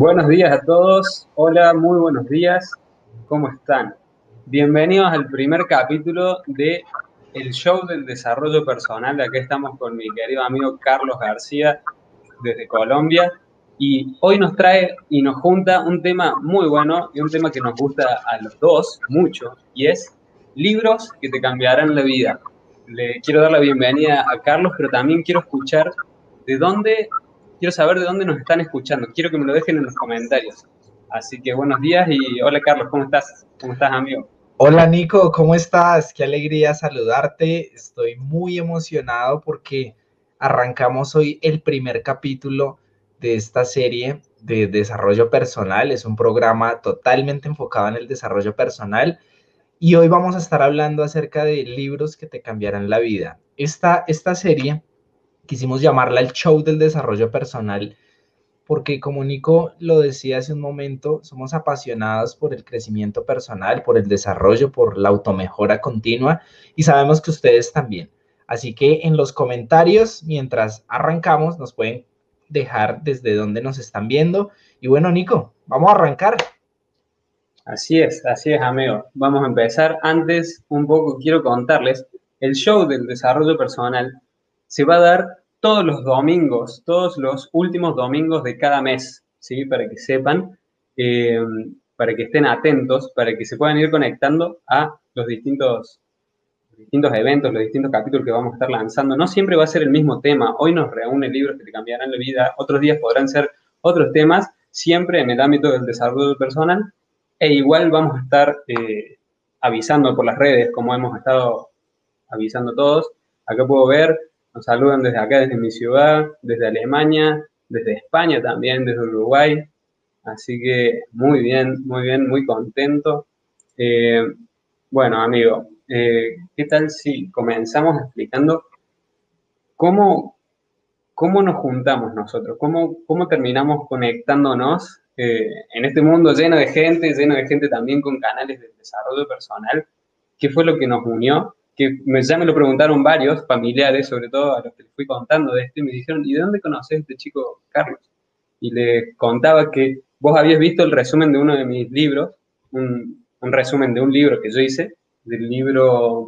Buenos días a todos. Hola, muy buenos días. ¿Cómo están? Bienvenidos al primer capítulo de el show del desarrollo personal. Aquí estamos con mi querido amigo Carlos García desde Colombia. Y hoy nos trae y nos junta un tema muy bueno y un tema que nos gusta a los dos mucho, y es libros que te cambiarán la vida. Le quiero dar la bienvenida a Carlos, pero también quiero escuchar de dónde, quiero saber de dónde nos están escuchando. Quiero que me lo dejen en los comentarios. Así que buenos días y hola Carlos, ¿cómo estás? ¿Cómo estás, amigo? Hola Nico, ¿cómo estás? Qué alegría saludarte. Estoy muy emocionado porque arrancamos hoy el primer capítulo de esta serie de desarrollo personal. Es un programa totalmente enfocado en el desarrollo personal y hoy vamos a estar hablando acerca de libros que te cambiarán la vida. Esta, esta serie quisimos llamarla el show del desarrollo personal porque como Nico lo decía hace un momento, somos apasionados por el crecimiento personal, por el desarrollo, por la automejora continua y sabemos que ustedes también. Así que en los comentarios, mientras arrancamos, nos pueden dejar desde dónde nos están viendo. Y bueno, Nico, vamos a arrancar. Así es, así es, amigo. Vamos a empezar. Antes, un poco quiero contarles, el show del desarrollo personal se va a dar todos los domingos, todos los últimos domingos de cada mes, ¿sí? Para que sepan, eh, para que estén atentos, para que se puedan ir conectando a los distintos, distintos eventos, los distintos capítulos que vamos a estar lanzando. No siempre va a ser el mismo tema. Hoy nos reúne libros que te cambiarán la vida, otros días podrán ser otros temas, siempre en el ámbito del desarrollo personal. E igual vamos a estar eh, avisando por las redes, como hemos estado avisando todos. Acá puedo ver nos saludan desde acá, desde mi ciudad, desde Alemania, desde España también, desde Uruguay. Así que muy bien, muy bien, muy contento. Eh, bueno, amigo, eh, ¿qué tal si comenzamos explicando cómo, cómo nos juntamos nosotros? ¿Cómo, cómo terminamos conectándonos eh, en este mundo lleno de gente, lleno de gente también con canales de desarrollo personal? ¿Qué fue lo que nos unió? Que me, ya me lo preguntaron varios familiares, sobre todo a los que les fui contando de esto, y me dijeron, ¿y de dónde conoces a este chico Carlos? Y le contaba que vos habías visto el resumen de uno de mis libros, un, un resumen de un libro que yo hice, del libro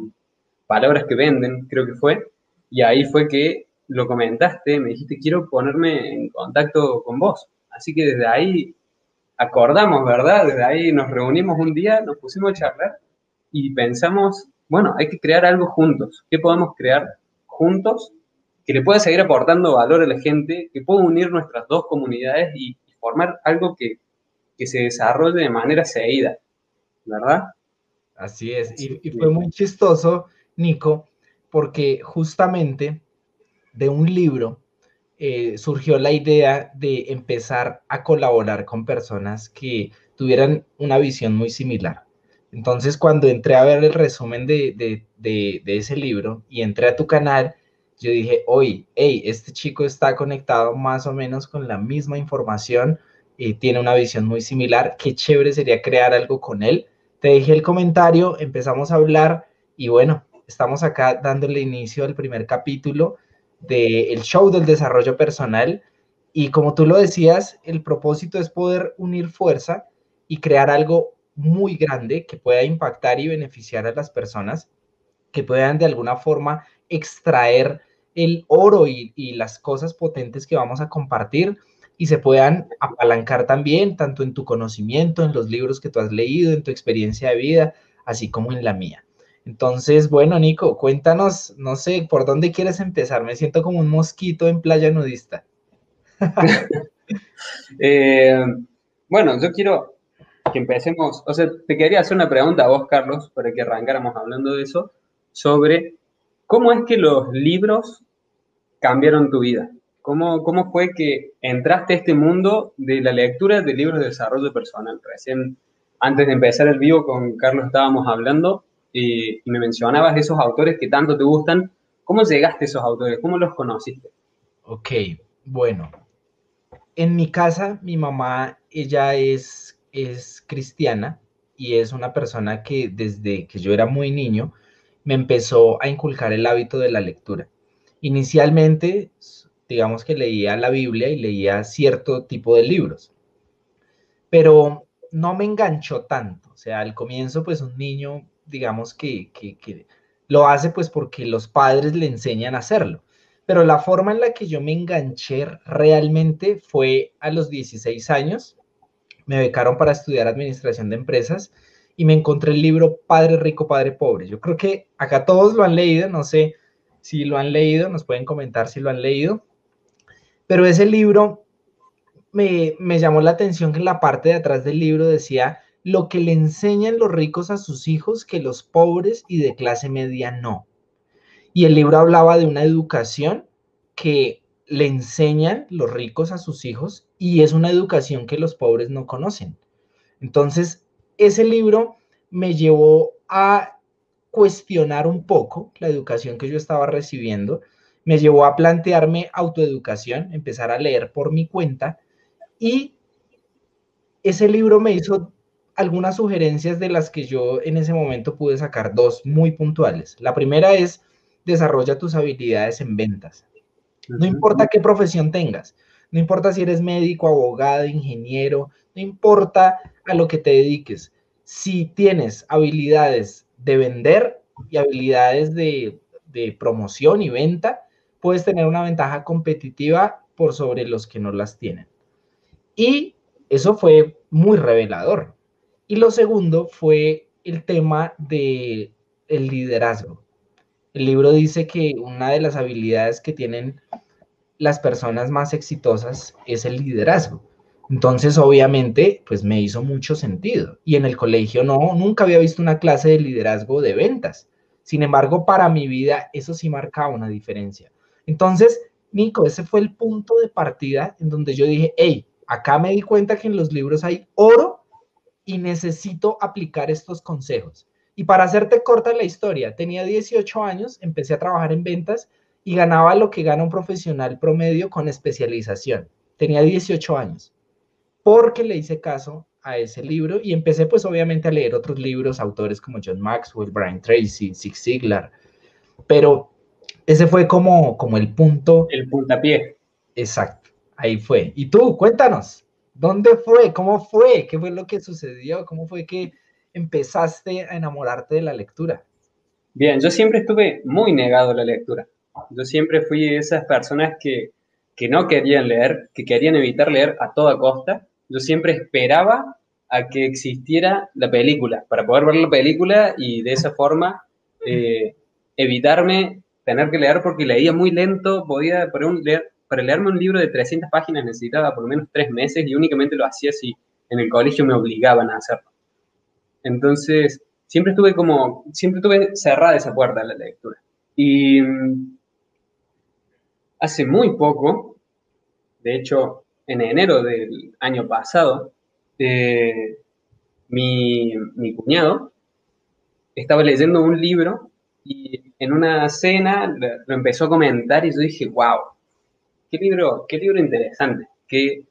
Palabras que Venden, creo que fue, y ahí fue que lo comentaste, me dijiste, quiero ponerme en contacto con vos. Así que desde ahí acordamos, ¿verdad? Desde ahí nos reunimos un día, nos pusimos a charlar y pensamos bueno, hay que crear algo juntos. ¿Qué podemos crear juntos que le pueda seguir aportando valor a la gente, que pueda unir nuestras dos comunidades y, formar algo que, se desarrolle de manera seguida, ¿verdad? Así es, y, fue muy chistoso, Nico, porque justamente de un libro eh, surgió la idea de empezar a colaborar con personas que tuvieran una visión muy similar. Entonces, cuando entré a ver el resumen de, ese libro y entré a tu canal, yo dije, oye, hey, este chico está conectado más o menos con la misma información y tiene una visión muy similar. Qué chévere sería crear algo con él. Te dejé el comentario, empezamos a hablar y bueno, estamos acá dándole inicio al primer capítulo del show del desarrollo personal. Y como tú lo decías, el propósito es poder unir fuerza y crear algo muy grande que pueda impactar y beneficiar a las personas, que puedan de alguna forma extraer el oro y, las cosas potentes que vamos a compartir y se puedan apalancar también, tanto en tu conocimiento, en los libros que tú has leído, en tu experiencia de vida, así como en la mía. Entonces, bueno, Nico, cuéntanos, no sé, ¿por dónde quieres empezar? Me siento como un mosquito en playa nudista. Eh, bueno, yo quiero que empecemos, o sea, te quería hacer una pregunta a vos, Carlos, para que arrancáramos hablando de eso, sobre cómo es que los libros cambiaron tu vida. ¿Cómo, ¿Cómo fue que entraste a este mundo de la lectura de libros de desarrollo personal? Recién, antes de empezar el vivo con Carlos estábamos hablando y, y me mencionabas esos autores que tanto te gustan. ¿Cómo llegaste a esos autores? ¿Cómo los conociste? Ok, bueno. En mi casa, mi mamá, ella es es cristiana y es una persona que desde que yo era muy niño me empezó a inculcar el hábito de la lectura. Inicialmente, digamos que leía la Biblia y leía cierto tipo de libros. pero no me enganchó tanto. O sea, al comienzo, pues un niño, digamos que, que, lo hace pues porque los padres le enseñan a hacerlo. Pero la forma en la que yo me enganché realmente fue a los 16 años. Me becaron para estudiar administración de empresas y me encontré el libro Padre Rico, Padre Pobre. Yo creo que acá todos lo han leído, no sé si lo han leído, nos pueden comentar si lo han leído. Pero ese libro me, llamó la atención que en la parte de atrás del libro decía lo que le enseñan los ricos a sus hijos que los pobres y de clase media no. Y el libro hablaba de una educación que le enseñan los ricos a sus hijos y es una educación que los pobres no conocen. Entonces, ese libro me llevó a cuestionar un poco la educación que yo estaba recibiendo, me llevó a plantearme autoeducación, empezar a leer por mi cuenta y ese libro me hizo algunas sugerencias de las que yo en ese momento pude sacar dos muy puntuales. La primera es, desarrolla tus habilidades en ventas. No importa qué profesión tengas, no importa si eres médico, abogado, ingeniero, no importa a lo que te dediques. Si tienes habilidades de vender y habilidades de, de promoción y venta, puedes tener una ventaja competitiva por sobre los que no las tienen. Y eso fue muy revelador. Y lo segundo fue el tema de el liderazgo. El libro dice que una de las habilidades que tienen las personas más exitosas es el liderazgo. Entonces, obviamente, pues me hizo mucho sentido. Y en el colegio no, nunca había visto una clase de liderazgo de ventas. Sin embargo, para mi vida eso sí marcaba una diferencia. Entonces, Nico, ese fue el punto de partida en donde yo dije, hey, Acá me di cuenta que en los libros hay oro y necesito aplicar estos consejos. Y para hacerte corta la historia, tenía 18 años, empecé a trabajar en ventas y ganaba lo que gana un profesional promedio con especialización. Tenía 18 años, porque le hice caso a ese libro y empecé pues obviamente a leer otros libros, autores como John Maxwell, Brian Tracy, Zig Ziglar, pero ese fue como, como el punto. El puntapié. Exacto. Ahí fue. Y tú, cuéntanos, ¿dónde fue? ¿Cómo fue? ¿Qué fue lo que sucedió? ¿Cómo fue que empezaste a enamorarte de la lectura? Bien, yo siempre estuve muy negado a la lectura. Yo siempre fui de esas personas que, que no querían leer, que querían evitar leer a toda costa. Yo siempre esperaba a que existiera la película, para poder ver la película y de esa forma eh, evitarme tener que leer porque leía muy lento, podía por un, leer, para leerme un libro de 300 páginas necesitaba por lo menos tres meses y únicamente lo hacía si en el colegio me obligaban a hacerlo. Entonces, siempre estuve como, siempre tuve cerrada esa puerta a la lectura. Y mm, hace muy poco, de hecho, en enero del año pasado, eh, mi, mi cuñado estaba leyendo un libro y en una cena lo empezó a comentar y yo dije, wow, qué libro, qué libro interesante, que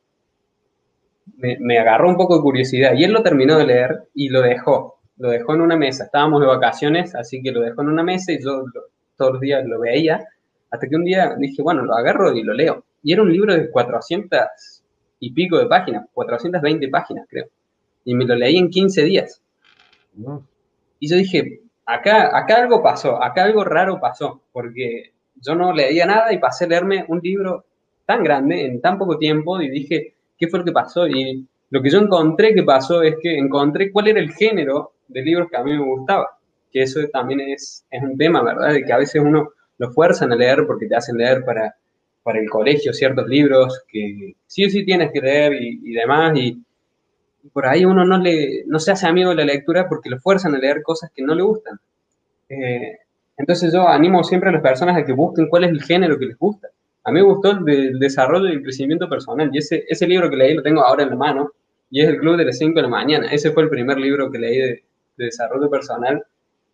me, agarró un poco de curiosidad. Y él lo terminó de leer y lo dejó, lo dejó en una mesa. Estábamos de vacaciones, así que lo dejó en una mesa y yo todos los días lo veía, hasta que un día dije, bueno, lo agarro y lo leo. Y era un libro de 400 y pico de páginas, 420 páginas creo. Y me lo leí en 15 días. Y yo dije, acá, acá algo pasó, acá algo raro pasó, porque yo no leía nada y pasé a leerme un libro tan grande en tan poco tiempo y dije, ¿qué fue lo que pasó? Y lo que yo encontré que pasó es que encontré cuál era el género de libros que a mí me gustaba, que eso también es, es un tema, ¿verdad? De que a veces uno lo fuerzan a leer porque te hacen leer para, para el colegio ciertos libros que sí o sí tienes que leer y, demás, y, por ahí uno no, le, no se hace amigo de la lectura porque lo fuerzan a leer cosas que no le gustan. Eh, entonces yo animo siempre a las personas a que busquen cuál es el género que les gusta. A mí me gustó el, desarrollo y el crecimiento personal. Y ese, ese libro que leí lo tengo ahora en la mano. Y es el Club de las 5 de la mañana. Ese fue el primer libro que leí de, desarrollo personal.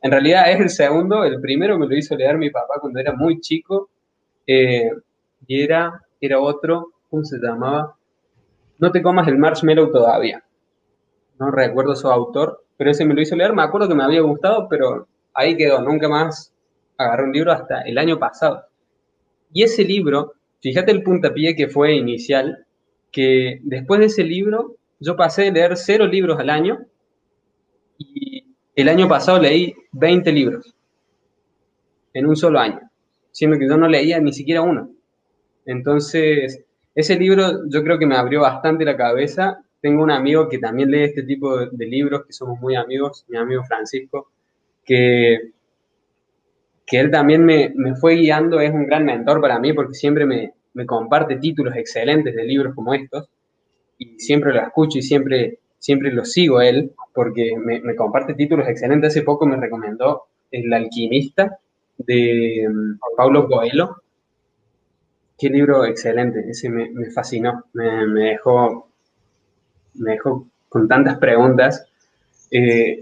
En realidad es el segundo. El primero me lo hizo leer mi papá cuando era muy chico. Eh, y era, era otro, ¿cómo se llamaba? No te comas el marshmallow todavía. No recuerdo su autor, pero ese me lo hizo leer. Me acuerdo que me había gustado, pero ahí quedó. Nunca más agarré un libro hasta el año pasado. Y ese libro, fíjate el puntapié que fue inicial, que después de ese libro yo pasé de leer cero libros al año y el año pasado leí 20 libros en un solo año, siendo que yo no leía ni siquiera uno. Entonces, ese libro yo creo que me abrió bastante la cabeza. Tengo un amigo que también lee este tipo de, libros, que somos muy amigos, mi amigo Francisco, que, que él también me, me fue guiando, es un gran mentor para mí porque siempre me, me comparte títulos excelentes de libros como estos y siempre lo escucho y siempre, siempre lo sigo él porque me, comparte títulos excelentes. Hace poco me recomendó El alquimista de um, Paulo Coelho. Qué libro excelente, ese me, fascinó, me, me, dejó, me dejó con tantas preguntas. Eh,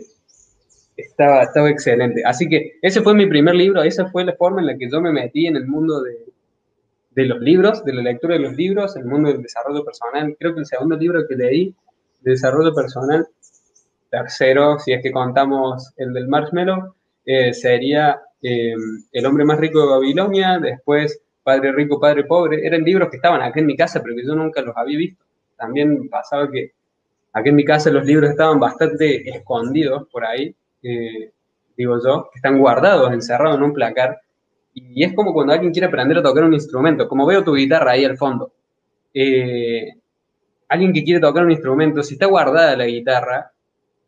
estaba, estaba excelente. Así que ese fue mi primer libro, esa fue la forma en la que yo me metí en el mundo de, de los libros, de la lectura de los libros, el mundo del desarrollo personal. Creo que el segundo libro que leí de desarrollo personal, tercero, si es que contamos el del marshmallow, eh, sería eh, El hombre más rico de Babilonia, después Padre rico, Padre pobre. Eran libros que estaban acá en mi casa, pero que yo nunca los había visto. También pasaba que aquí en mi casa los libros estaban bastante escondidos por ahí, eh, digo yo, que están guardados, encerrados en un placar y es como cuando alguien quiere aprender a tocar un instrumento, como veo tu guitarra ahí al fondo. Eh, alguien que quiere tocar un instrumento, si está guardada la guitarra,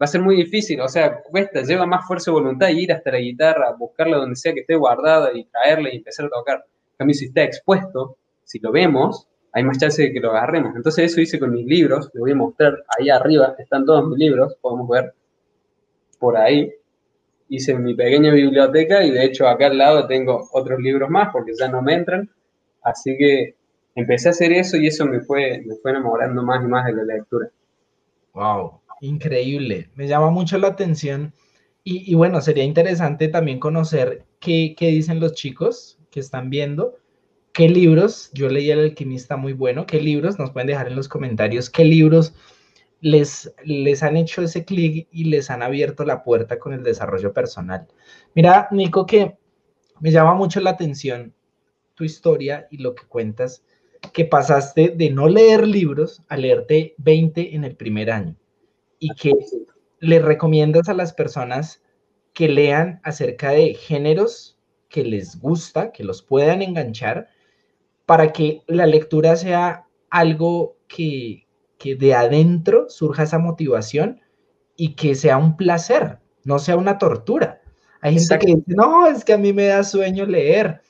va a ser muy difícil, o sea, cuesta, lleva más fuerza de voluntad ir hasta la guitarra, buscarla donde sea que esté guardada y traerla y empezar a tocar. Cambio, si está expuesto, si lo vemos, hay más chance de que lo agarremos. Entonces eso hice con mis libros, les voy a mostrar ahí arriba, están todos mis libros, podemos ver por ahí hice mi pequeña biblioteca y de hecho acá al lado tengo otros libros más porque ya no me entran. Así que empecé a hacer eso y eso me fue, me fue enamorando más y más de la lectura. Wow, increíble. Me llama mucho la atención. Y, y bueno, sería interesante también conocer qué, qué, dicen los chicos que están viendo. ¿Qué libros? Yo leí El alquimista muy bueno. ¿Qué libros? Nos pueden dejar en los comentarios qué libros les, les han hecho ese clic y les han abierto la puerta con el desarrollo personal. Mira, Nico, que me llama mucho la atención tu historia y lo que cuentas, que pasaste de no leer libros a leerte 20 en el primer año y que le recomiendas a las personas que lean acerca de géneros que les gusta, que los puedan enganchar, para que la lectura sea algo que, que de adentro surja esa motivación y que sea un placer, no sea una tortura. Hay gente que dice, no, es que a mí me da sueño leer,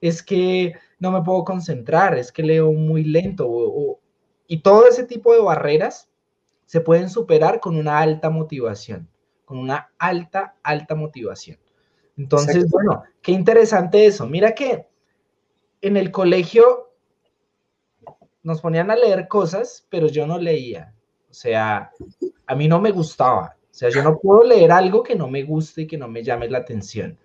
es que no me puedo concentrar, es que leo muy lento. y todo ese tipo de barreras se pueden superar con una alta motivación, con una alta, alta motivación. Entonces, bueno, qué interesante eso. Mira que en el colegio nos ponían a leer cosas, pero yo no leía. O sea, a mí no me gustaba. O sea, yo no puedo leer algo que no me guste y que no me llame la atención.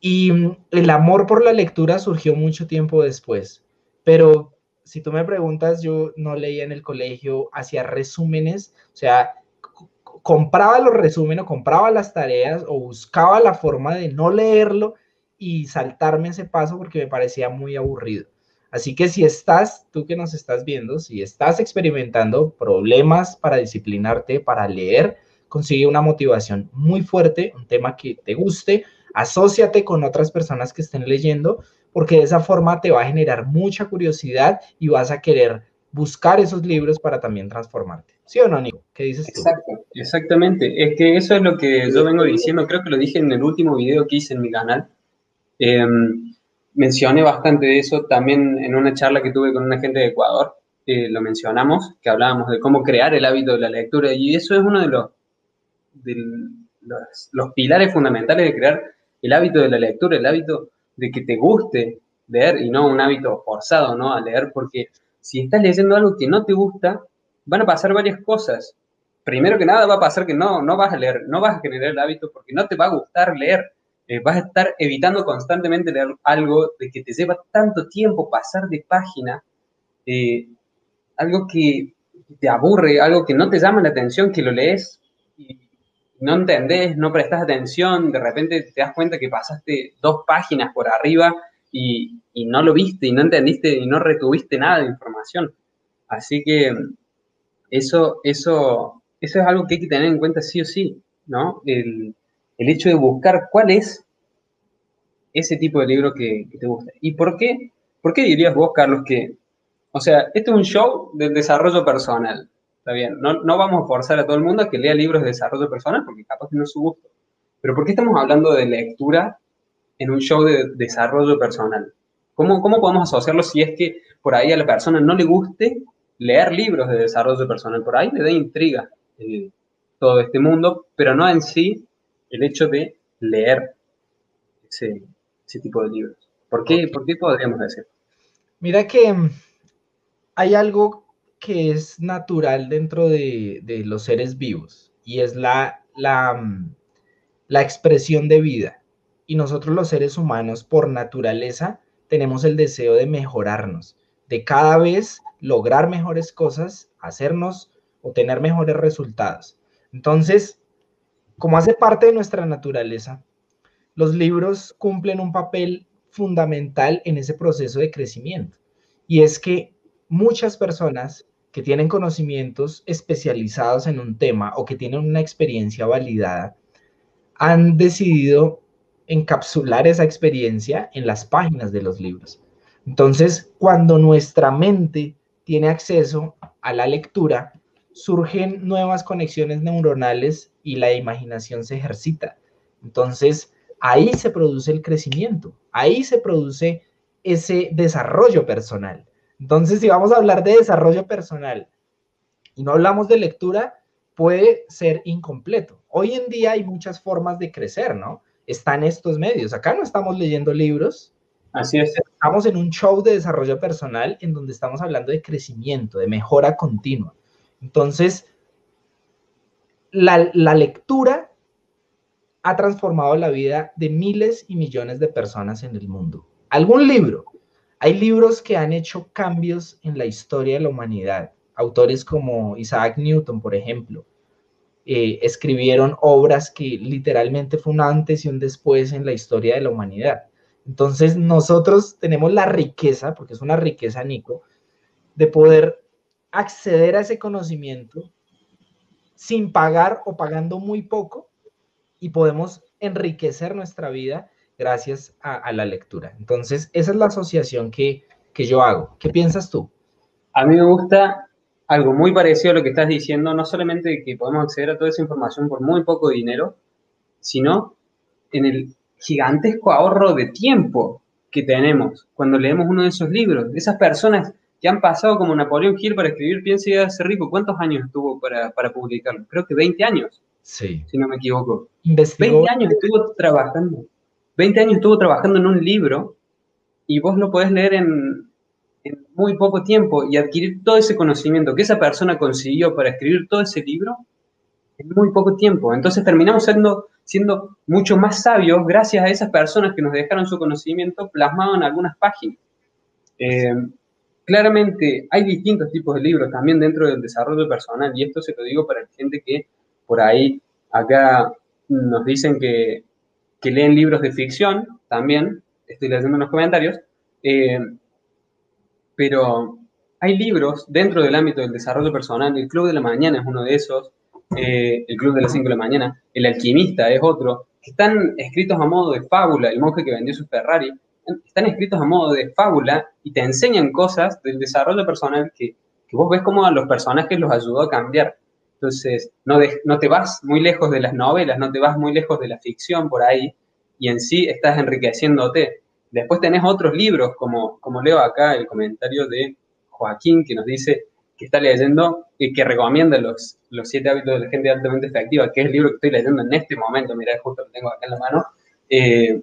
Y mm, el amor por la lectura surgió mucho tiempo después. Pero si tú me preguntas, yo no leía en el colegio, hacía resúmenes, o sea, compraba los resúmenes, compraba las tareas o buscaba la forma de no leerlo y saltarme ese paso porque me parecía muy aburrido. Así que si estás, tú que nos estás viendo, si estás experimentando problemas para disciplinarte, para leer, consigue una motivación muy fuerte, un tema que te guste, asóciate con otras personas que estén leyendo, porque de esa forma te va a generar mucha curiosidad y vas a querer buscar esos libros para también transformarte. ¿Sí o no, Nico? ¿Qué dices tú? Exacto, exactamente. Es que eso es lo que yo vengo diciendo, creo que lo dije en el último video que hice en mi canal. Eh, mencioné bastante de eso también en una charla que tuve con una gente de Ecuador, lo mencionamos, que hablábamos de cómo crear el hábito de la lectura y eso es uno de los, de los, los, pilares fundamentales de crear el hábito de la lectura, el hábito de que te guste leer y no un hábito forzado, ¿no? A leer, porque si estás leyendo algo que no te gusta, van a pasar varias cosas. Primero que nada va a pasar que no, no vas a leer, no vas a generar el hábito porque no te va a gustar leer eh, vas a estar evitando constantemente leer algo de que te lleva tanto tiempo pasar de página, eh, algo que te aburre, algo que no te llama la atención, que lo lees y no entendés, no prestas atención, de repente te das cuenta que pasaste dos páginas por arriba y, no lo viste y no entendiste y no retuviste nada de información. Así que Eso, eso, eso es algo que hay que tener en cuenta sí o sí, ¿no? Hecho de buscar cuál es ese tipo de libro que, te gusta. ¿Y por qué? ¿Por qué dirías vos, Carlos, que, o sea, este es un show del desarrollo personal, está bien, no, no vamos a forzar a todo el mundo a que lea libros de desarrollo personal porque capaz que no es su gusto, pero ¿por qué estamos hablando de lectura en un show de desarrollo personal? ¿Cómo, ¿Cómo podemos asociarlo si es que por ahí a la persona no le guste leer libros de desarrollo personal? Por ahí le da intriga eh, todo este mundo, pero no en sí el hecho de leer ese, tipo de libros. ¿Por qué, ¿Por qué podríamos decir? Mira que mm, hay algo que es natural dentro de, los seres vivos y es la, la, mm, la expresión de vida. Y nosotros los seres humanos, por naturaleza, tenemos el deseo de mejorarnos, de cada vez lograr mejores cosas, hacernos o tener mejores resultados. Entonces, como hace parte de nuestra naturaleza, los libros cumplen un papel fundamental en ese proceso de crecimiento. Y es que muchas personas que tienen conocimientos especializados en un tema o que tienen una experiencia validada, han decidido encapsular esa experiencia en las páginas de los libros. Entonces, cuando nuestra mente tiene acceso a la lectura, surgen nuevas conexiones neuronales y la imaginación se ejercita. Entonces, ahí se produce el crecimiento, ahí se produce ese desarrollo personal. Entonces, si vamos a hablar de desarrollo personal y no hablamos de lectura, puede ser incompleto. Hoy en día hay muchas formas de crecer, ¿no? están estos medios. Acá no estamos leyendo libros. Así es. Estamos en un show de desarrollo personal en donde estamos hablando de crecimiento, de mejora continua. Entonces, la, la lectura ha transformado la vida de miles y millones de personas en el mundo. ¿Algún libro? Hay libros que han hecho cambios en la historia de la humanidad. Autores como Isaac Newton, por ejemplo, eh, escribieron obras que literalmente fue un antes y un después en la historia de la humanidad. Entonces nosotros tenemos la riqueza, porque es una riqueza, Nico, de poder acceder a ese conocimiento sin pagar o pagando muy poco y podemos enriquecer nuestra vida gracias a, la lectura. Entonces, esa es la asociación que, que yo hago. ¿Qué piensas tú? A mí me gusta algo muy parecido a lo que estás diciendo, no solamente que podemos acceder a toda esa información por muy poco dinero, sino en el gigantesco ahorro de tiempo que tenemos cuando leemos uno de esos libros. Esas personas que han pasado como Napoleón Hill para escribir Piensa y ser rico, ¿cuántos años estuvo para, para publicarlo? Creo que 20 años. Sí. Si no me equivoco. 20 años estuvo trabajando. 20 años estuvo trabajando en un libro y vos lo podés leer en, en muy poco tiempo y adquirir todo ese conocimiento que esa persona consiguió para escribir todo ese libro en muy poco tiempo. Entonces terminamos siendo, siendo mucho más sabios gracias a esas personas que nos dejaron su conocimiento plasmado en algunas páginas. Eh, claramente hay distintos tipos de libros también dentro del desarrollo personal y esto se lo digo para gente que por ahí acá nos dicen que, que leen libros de ficción también, estoy leyendo en los comentarios. Eh, pero hay libros dentro del ámbito del desarrollo personal, el Club de la Mañana es uno de esos, eh, el Club de las 5 de la Mañana, El Alquimista es otro, que están escritos a modo de fábula, el monje que vendió su Ferrari, están escritos a modo de fábula y te enseñan cosas del desarrollo personal que, que vos ves como a los personajes los ayudó a cambiar. Entonces, no, no te vas muy lejos de las novelas, no te vas muy lejos de la ficción por ahí, y en sí estás enriqueciéndote. Después tenés otros libros, como, como leo acá el comentario de Joaquín, que nos dice que está leyendo y que recomienda los, los siete hábitos de la gente altamente efectiva, que es el libro que estoy leyendo en este momento, mira, justo lo tengo acá en la mano, eh,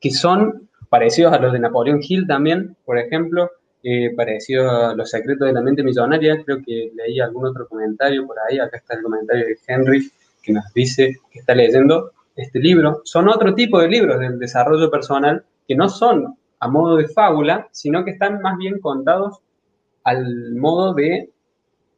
que son parecidos a los de Napoleón Hill también, por ejemplo, eh, parecidos a Los secretos de la mente millonaria, creo que leí algún otro comentario por ahí, acá está el comentario de Henry, que nos dice que está leyendo este libro, son otro tipo de libros del desarrollo personal que no son a modo de fábula, sino que están más bien contados al modo de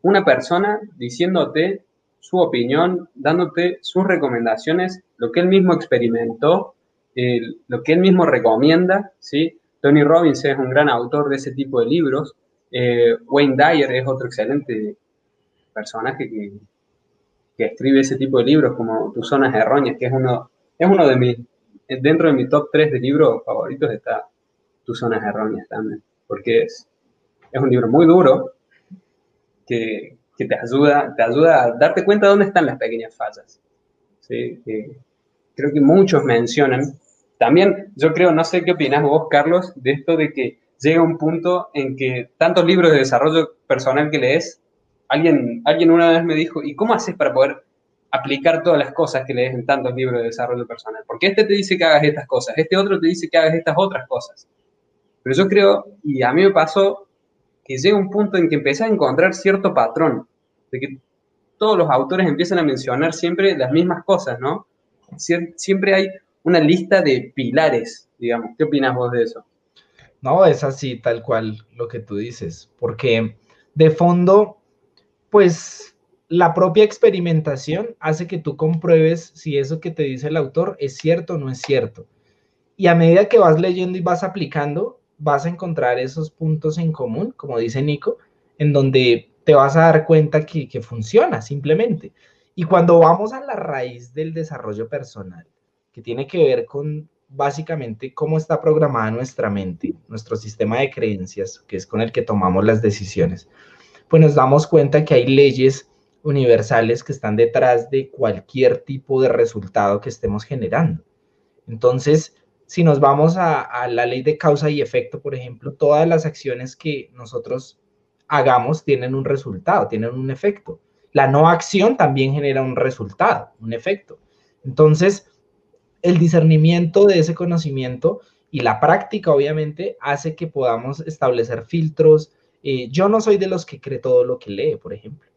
una persona diciéndote su opinión, dándote sus recomendaciones, lo que él mismo experimentó, lo que él mismo recomienda, ¿sí? Tony Robbins es un gran autor de ese tipo de libros, eh, Wayne Dyer es otro excelente personaje que, que escribe ese tipo de libros como Tus zonas erróneas, que es uno, es uno de mis, dentro de mi top 3 de libros favoritos está Tus zonas erróneas también, porque es, es un libro muy duro que, que, te, ayuda, te ayuda a darte cuenta de dónde están las pequeñas fallas. ¿sí? Creo que muchos mencionan. También yo creo, no sé qué opinas vos, Carlos, de esto de que llega un punto en que tantos libros de desarrollo personal que lees, alguien, alguien una vez me dijo, ¿y cómo haces para poder aplicar todas las cosas que lees en tantos libros de desarrollo personal? Porque este te dice que hagas estas cosas, este otro te dice que hagas estas otras cosas. Pero yo creo, y a mí me pasó, que llega un punto en que empecé a encontrar cierto patrón, de que todos los autores empiezan a mencionar siempre las mismas cosas, ¿no? Siempre hay una lista de pilares, digamos. ¿Qué opinas vos de eso? No, es así, tal cual lo que tú dices, porque de fondo, pues la propia experimentación hace que tú compruebes si eso que te dice el autor es cierto o no es cierto. Y a medida que vas leyendo y vas aplicando, vas a encontrar esos puntos en común, como dice Nico, en donde te vas a dar cuenta que, que funciona simplemente. Y cuando vamos a la raíz del desarrollo personal, que tiene que ver con básicamente cómo está programada nuestra mente, nuestro sistema de creencias, que es con el que tomamos las decisiones, pues nos damos cuenta que hay leyes universales que están detrás de cualquier tipo de resultado que estemos generando. Entonces, si nos vamos a, a, la ley de causa y efecto, por ejemplo, todas las acciones que nosotros hagamos tienen un resultado, tienen un efecto. La no acción también genera un resultado, un efecto. Entonces, el discernimiento de ese conocimiento y la práctica, obviamente, hace que podamos establecer filtros. Eh, yo no soy de los que cree todo lo que lee, por ejemplo.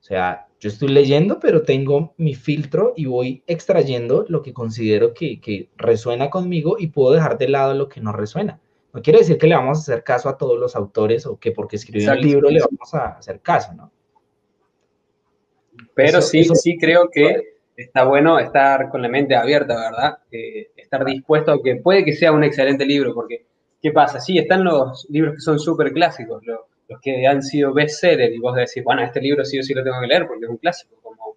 O sea, yo estoy leyendo, pero tengo mi filtro y voy extrayendo lo que considero que, resuena conmigo y puedo dejar de lado lo que no resuena. No quiere decir que le vamos a hacer caso a todos los autores o que porque escribió un libro le vamos a hacer caso, ¿no? Pero sí, sí creo que está bueno estar con la mente abierta, ¿verdad? Eh, estar dispuesto a que puede que sea un excelente libro, porque ¿qué pasa? Sí, están los libros que son súper clásicos, los, que han sido bestsellers, y vos decís, bueno, este libro sí o sí lo tengo que leer porque es un clásico, como,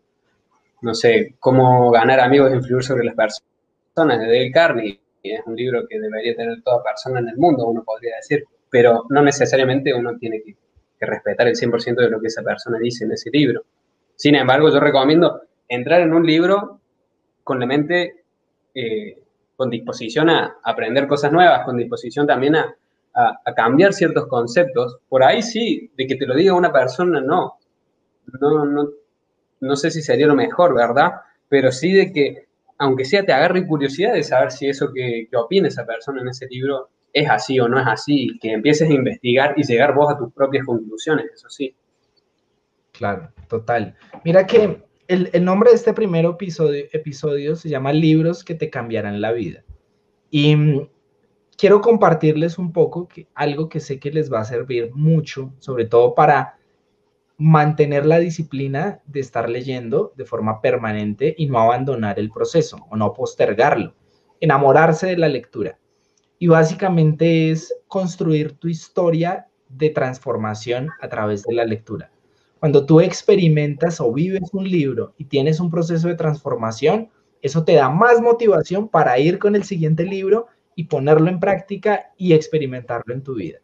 no sé, cómo ganar amigos e influir sobre las personas, de Dale Carnegie, es un libro que debería tener toda persona en el mundo, uno podría decir, pero no necesariamente uno tiene que, que respetar el 100% de lo que esa persona dice en ese libro. Sin embargo, yo recomiendo entrar en un libro con la mente eh, con disposición a aprender cosas nuevas, con disposición también a, cambiar ciertos conceptos. Por ahí sí, de que te lo diga una persona, no. No, no, no sé si sería lo mejor, ¿verdad? Pero sí de que, aunque sea, te agarre curiosidad de saber si eso que, que opina esa persona en ese libro es así o no es así, que empieces a investigar y llegar vos a tus propias conclusiones, eso sí. Claro, total. Mira que el, nombre de este primer episodio, episodio se llama Libros que te cambiarán la vida. Y mm, quiero compartirles un poco que, algo que sé que les va a servir mucho, sobre todo para mantener la disciplina de estar leyendo de forma permanente y no abandonar el proceso o no postergarlo. Enamorarse de la lectura. Y básicamente es construir tu historia de transformación a través de la lectura. Cuando tú experimentas o vives un libro y tienes un proceso de transformación, eso te da más motivación para ir con el siguiente libro y ponerlo en práctica y experimentarlo en tu vida.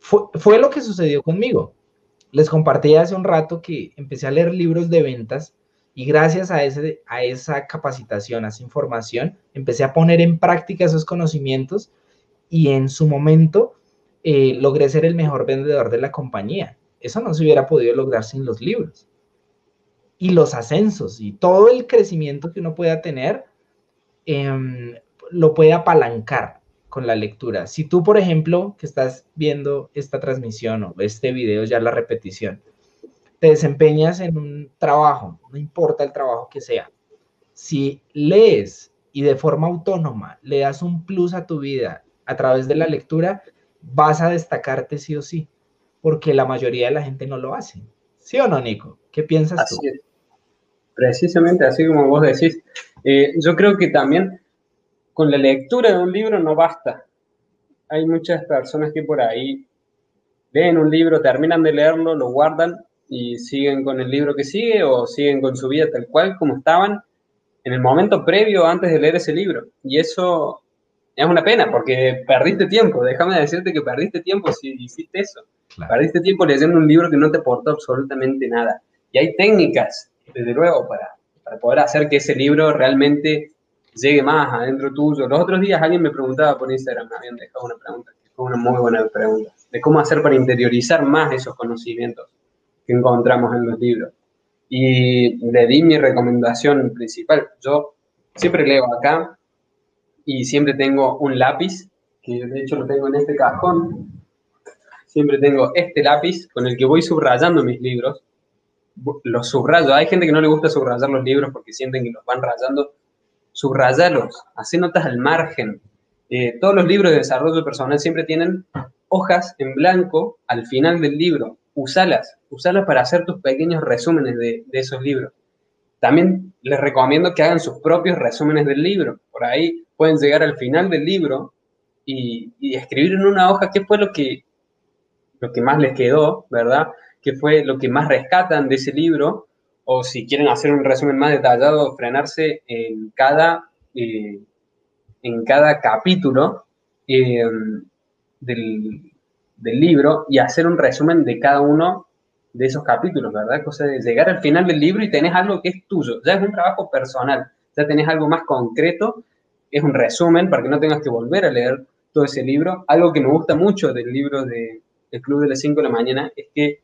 Fue, lo que sucedió conmigo. Les compartí hace un rato que empecé a leer libros de ventas y gracias a, ese, a esa capacitación, a esa información, empecé a poner en práctica esos conocimientos y en su momento eh, logré ser el mejor vendedor de la compañía. Eso no se hubiera podido lograr sin los libros. Y los ascensos y todo el crecimiento que uno pueda tener, em, lo puede apalancar con la lectura. Si tú, por ejemplo, que estás viendo esta transmisión o este video, ya la repetición, te desempeñas en un trabajo, no importa el trabajo que sea, si lees y de forma autónoma le das un plus a tu vida a través de la lectura, vas a destacarte sí o sí porque la mayoría de la gente no lo hace. ¿Sí o no, Nico? ¿Qué piensas así tú? Precisamente así como vos decís. Eh, yo creo que también con la lectura de un libro no basta. Hay muchas personas que por ahí leen un libro, terminan de leerlo, lo guardan y siguen con el libro que sigue o siguen con su vida tal cual como estaban en el momento previo antes de leer ese libro. Y eso es una pena porque perdiste tiempo. Déjame decirte que perdiste tiempo si hiciste eso. Perdiste tiempo leyendo un libro que no te aportó absolutamente nada. Y hay técnicas, desde luego, para, para poder hacer que ese libro realmente llegue más adentro tuyo. Los otros días alguien me preguntaba por Instagram, me habían dejado una pregunta, que fue una muy buena pregunta, de cómo hacer para interiorizar más esos conocimientos que encontramos en los libros. Y le di mi recomendación principal. Yo siempre leo acá y siempre tengo un lápiz, que de hecho lo tengo en este cajón. Siempre tengo este lápiz con el que voy subrayando mis libros. Los subrayo. Hay gente que no le gusta subrayar los libros porque sienten que los van rayando. Subrayalos, hace notas al margen. Eh, todos los libros de desarrollo personal siempre tienen hojas en blanco al final del libro usalas, usalas para hacer tus pequeños resúmenes de, esos libros. También les recomiendo que hagan sus propios resúmenes del libro. Por ahí pueden llegar al final del libro y, escribir en una hoja qué fue lo que, lo que más les quedó, ¿verdad? ¿Qué fue lo que más rescatan de ese libro? O si quieren hacer un resumen más detallado, frenarse en cada, eh, en cada capítulo eh, del, del libro y hacer un resumen de cada uno de esos capítulos, ¿verdad? Cosa de llegar al final del libro y tenés algo que es tuyo. Ya es un trabajo personal, ya tenés algo más concreto, es un resumen para que no tengas que volver a leer todo ese libro. Algo que me gusta mucho del libro de El Club de las 5 de la mañana es que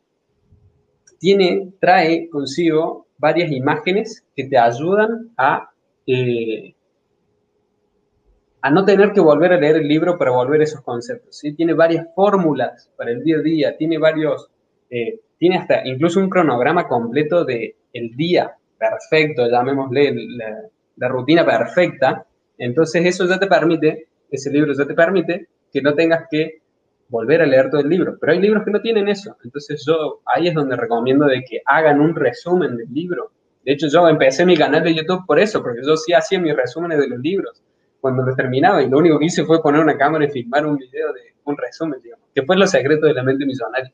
tiene, trae consigo varias imágenes que te ayudan a eh, a no tener que volver a leer el libro para volver esos conceptos. Tiene varias fórmulas para el día a día, tiene varios, eh, tiene hasta incluso un cronograma completo de el día perfecto, llamémosle la, la, rutina perfecta. Entonces eso ya te permite, ese libro ya te permite que no tengas que volver a leer todo el libro. Pero hay libros que no tienen eso. Entonces yo ahí es donde recomiendo de que hagan un resumen del libro. De hecho yo empecé mi canal de YouTube por eso, porque yo sí hacía mis resúmenes de los libros cuando lo terminaba y lo único que hice fue poner una cámara y filmar un video de un resumen, digamos, que fue lo secreto de la mente millonaria.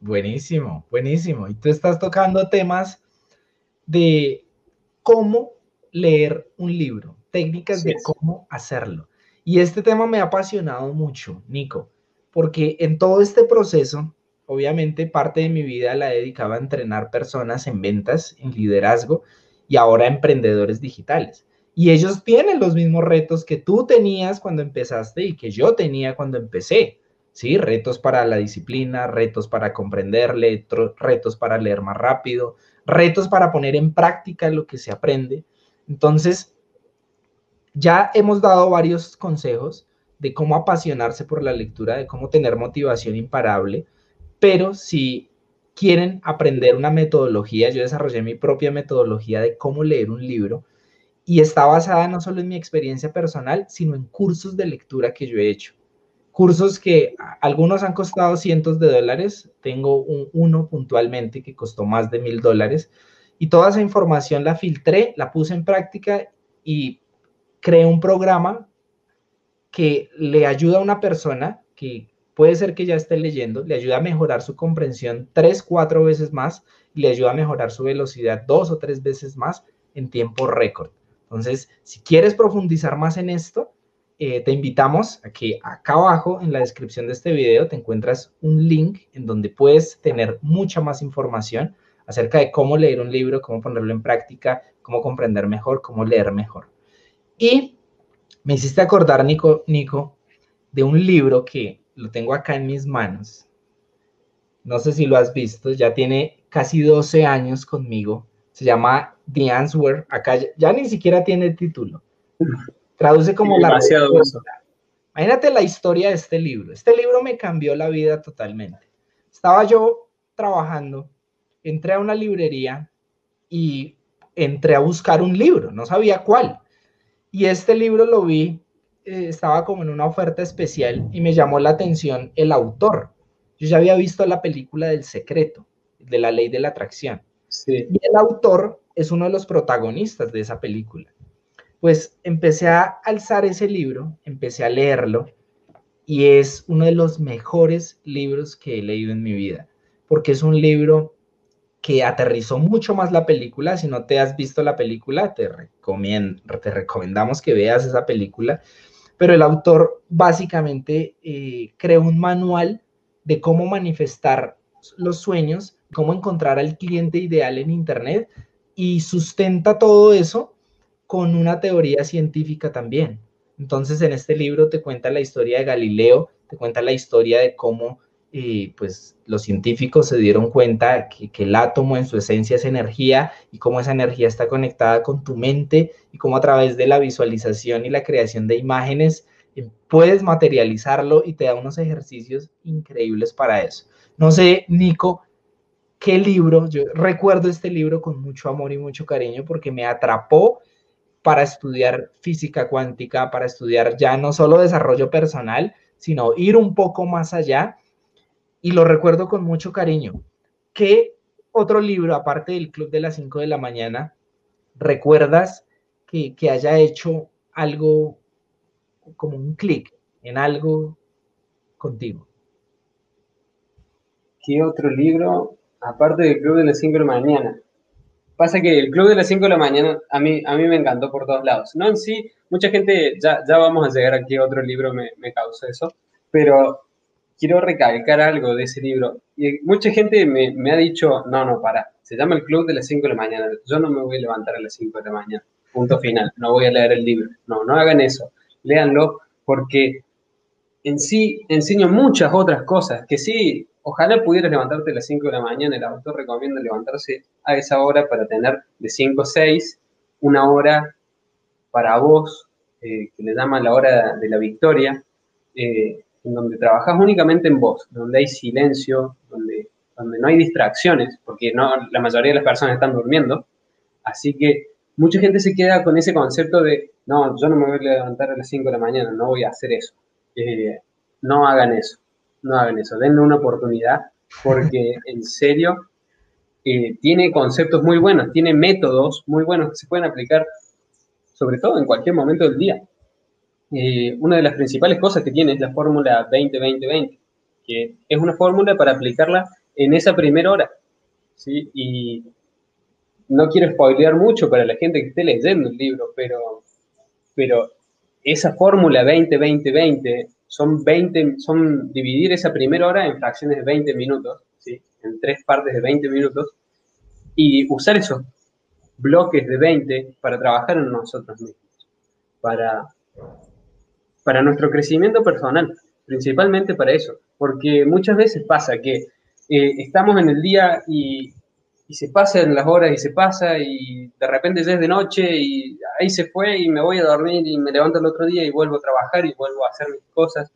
Buenísimo, buenísimo. Y tú estás tocando temas de cómo leer un libro, técnicas de cómo hacerlo. Y este tema me ha apasionado mucho, Nico, porque en todo este proceso, obviamente parte de mi vida la dedicaba a entrenar personas en ventas, en liderazgo y ahora emprendedores digitales. Y ellos tienen los mismos retos que tú tenías cuando empezaste y que yo tenía cuando empecé. ¿sí? Retos para la disciplina, retos para comprenderle, retos para leer más rápido, retos para poner en práctica lo que se aprende. Entonces, ya hemos dado varios consejos de cómo apasionarse por la lectura, de cómo tener motivación imparable, pero si quieren aprender una metodología, yo desarrollé mi propia metodología de cómo leer un libro y está basada no solo en mi experiencia personal, sino en cursos de lectura que yo he hecho. Cursos que algunos han costado cientos de dólares, tengo un, uno puntualmente que costó más de mil dólares, y toda esa información la filtré, la puse en práctica y creé un programa que le ayuda a una persona que puede ser que ya esté leyendo, le ayuda a mejorar su comprensión tres, cuatro veces más, y le ayuda a mejorar su velocidad dos o tres veces más en tiempo récord. Entonces, si quieres profundizar más en esto, eh, te invitamos a que acá abajo en la descripción de este video te encuentras un link en donde puedes tener mucha más información acerca de cómo leer un libro, cómo ponerlo en práctica, cómo comprender mejor, cómo leer mejor. Y me hiciste acordar, Nico, Nico, de un libro que lo tengo acá en mis manos. No sé si lo has visto, ya tiene casi 12 años conmigo. Se llama The Answer, acá ya, ni siquiera tiene título. Traduce como la respuesta. Imagínate la historia de este libro. Este libro me cambió la vida totalmente. Estaba yo trabajando, entré a una librería y entré a buscar un libro, no sabía cuál. Y este libro lo vi, eh, estaba como en una oferta especial y me llamó la atención el autor. Yo ya había visto la película del secreto, de la ley de la atracción. Y el autor es uno de los protagonistas de esa película. Pues empecé a alzar ese libro, empecé a leerlo y es uno de los mejores libros que he leído en mi vida, porque es un libro que aterrizó mucho más la película. Si no te has visto la película, te, te recomendamos que veas esa película. Pero el autor básicamente eh, creó un manual de cómo manifestar los sueños, cómo encontrar al cliente ideal en Internet y sustenta todo eso con una teoría científica también. Entonces, en este libro te cuenta la historia de Galileo, te cuenta la historia de cómo eh, pues, los científicos se dieron cuenta que, que, el átomo en su esencia es energía y cómo esa energía está conectada con tu mente y cómo a través de la visualización y la creación de imágenes eh, puedes materializarlo y te da unos ejercicios increíbles para eso. No sé, Nico, qué libro, yo recuerdo este libro con mucho amor y mucho cariño porque me atrapó para estudiar física cuántica, para estudiar ya no solo desarrollo personal, sino ir un poco más allá. Y lo recuerdo con mucho cariño. ¿Qué otro libro, aparte del Club de las 5 de la mañana, recuerdas que, que haya hecho algo como un clic en algo contigo? ¿Qué otro libro? Aparte del Club de las 5 de la mañana. Pasa que el Club de las 5 de la mañana a mí, a mí me encantó por todos lados. No en sí, mucha gente, ya, ya vamos a llegar a qué otro libro me, me causó eso, pero quiero recalcar algo de ese libro. Y mucha gente me, ha dicho, no, no, para, se llama el Club de las 5 de la mañana, yo no me voy a levantar a las 5 de la mañana, punto final, no voy a leer el libro. No, no hagan eso, léanlo porque en sí enseño muchas otras cosas que sí Ojalá pudieras levantarte a las 5 de la mañana. El autor recomienda levantarse a esa hora para tener de 5 a 6 una hora para vos, eh, que le llama la hora de la victoria, eh, en donde trabajas únicamente en vos, donde hay silencio, donde, donde no hay distracciones, porque no, la mayoría de las personas están durmiendo. Así que mucha gente se queda con ese concepto de, no, yo no me voy a levantar a las 5 de la mañana, no voy a hacer eso. Eh, no hagan eso no hagan eso, denle una oportunidad porque en serio eh, tiene conceptos muy buenos, tiene métodos muy buenos que se pueden aplicar sobre todo en cualquier momento del día. Eh, una de las principales cosas que tiene es la fórmula 20-20-20, que es una fórmula para aplicarla en esa primera hora. ¿sí? Y no quiero spoilear mucho para la gente que esté leyendo el libro, pero, pero esa fórmula 20-20-20 son 20, son dividir esa primera hora en fracciones de 20 minutos, ¿sí? en tres partes de 20 minutos, y usar esos bloques de 20 para trabajar en nosotros mismos, para, para nuestro crecimiento personal, principalmente para eso, porque muchas veces pasa que eh, estamos en el día y, y se pasan las horas y se pasa y de repente ya es de noche y ahí se fue y me voy a dormir y me levanto el otro día y vuelvo a trabajar y vuelvo a hacer mis cosas.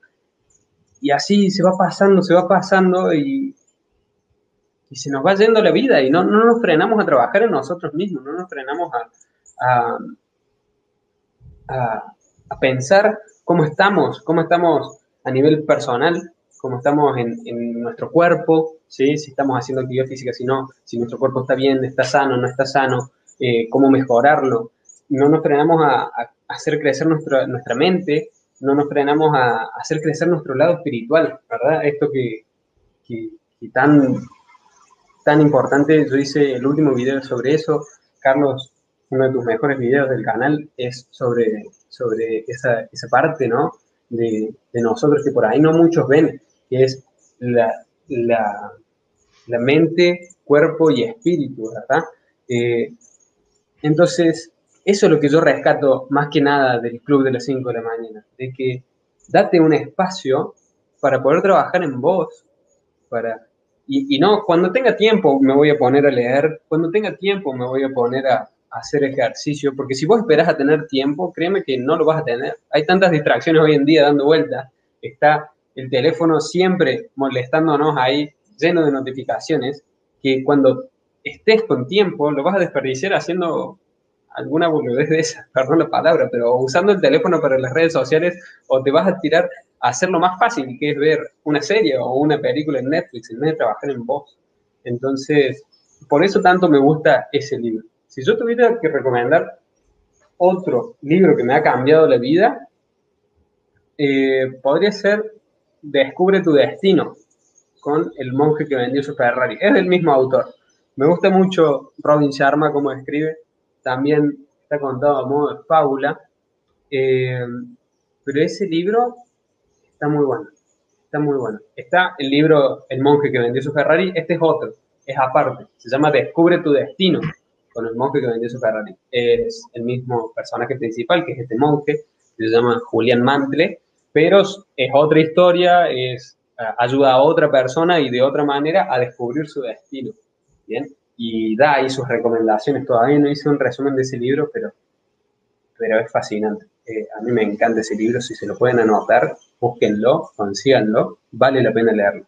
Y así se va pasando, se va pasando y, y se nos va yendo la vida y no, no, nos frenamos a trabajar en nosotros mismos, no nos frenamos a, a, a pensar cómo estamos, cómo estamos a nivel personal, cómo estamos en, en, nuestro cuerpo, ¿sí? si estamos haciendo actividad física, si no, si nuestro cuerpo está bien, está sano, no está sano, eh, cómo mejorarlo. No nos frenamos a, a hacer crecer nuestra, nuestra mente, no nos frenamos a, hacer crecer nuestro lado espiritual, ¿verdad? Esto que, que, que, tan, tan importante, yo hice el último video sobre eso, Carlos, uno de tus mejores videos del canal es sobre, sobre esa, esa parte, ¿no? De, de, nosotros que por ahí no muchos ven, que es la, la, la mente, cuerpo y espíritu, ¿verdad? Eh, entonces, eso es lo que yo rescato más que nada del club de las 5 de la mañana, de que date un espacio para poder trabajar en vos, para, y, y, no, cuando tenga tiempo me voy a poner a leer, cuando tenga tiempo me voy a poner a, hacer ejercicio, porque si vos esperás a tener tiempo, créeme que no lo vas a tener. Hay tantas distracciones hoy en día dando vueltas, está el teléfono siempre molestándonos ahí, lleno de notificaciones, que cuando estés con tiempo lo vas a desperdiciar haciendo alguna boludez de esa, perdón la palabra, pero usando el teléfono para las redes sociales o te vas a tirar a hacerlo más fácil, que es ver una serie o una película en Netflix en vez de trabajar en voz. Entonces, por eso tanto me gusta ese libro. Si yo tuviera que recomendar otro libro que me ha cambiado la vida, eh, podría ser Descubre tu destino, con El monje que vendió su Ferrari. Es del mismo autor. Me gusta mucho Robin Sharma como escribe. También está contado a modo de fábula. Eh, pero ese libro está muy bueno. Está muy bueno. Está el libro El monje que vendió su Ferrari. Este es otro. Es aparte. Se llama Descubre tu destino con el monje que vendió su Ferrari. Es el mismo personaje principal, que es este monje. Se llama Julián Mantle. Pero es otra historia. Es ayuda a otra persona y de otra manera a descubrir su destino. ¿Bien? Y da ahí sus recomendaciones. Todavía no hice un resumen de ese libro, pero, pero es fascinante. Eh, a mí me encanta ese libro. Si se lo pueden anotar, búsquenlo, consíganlo. Vale la pena leerlo.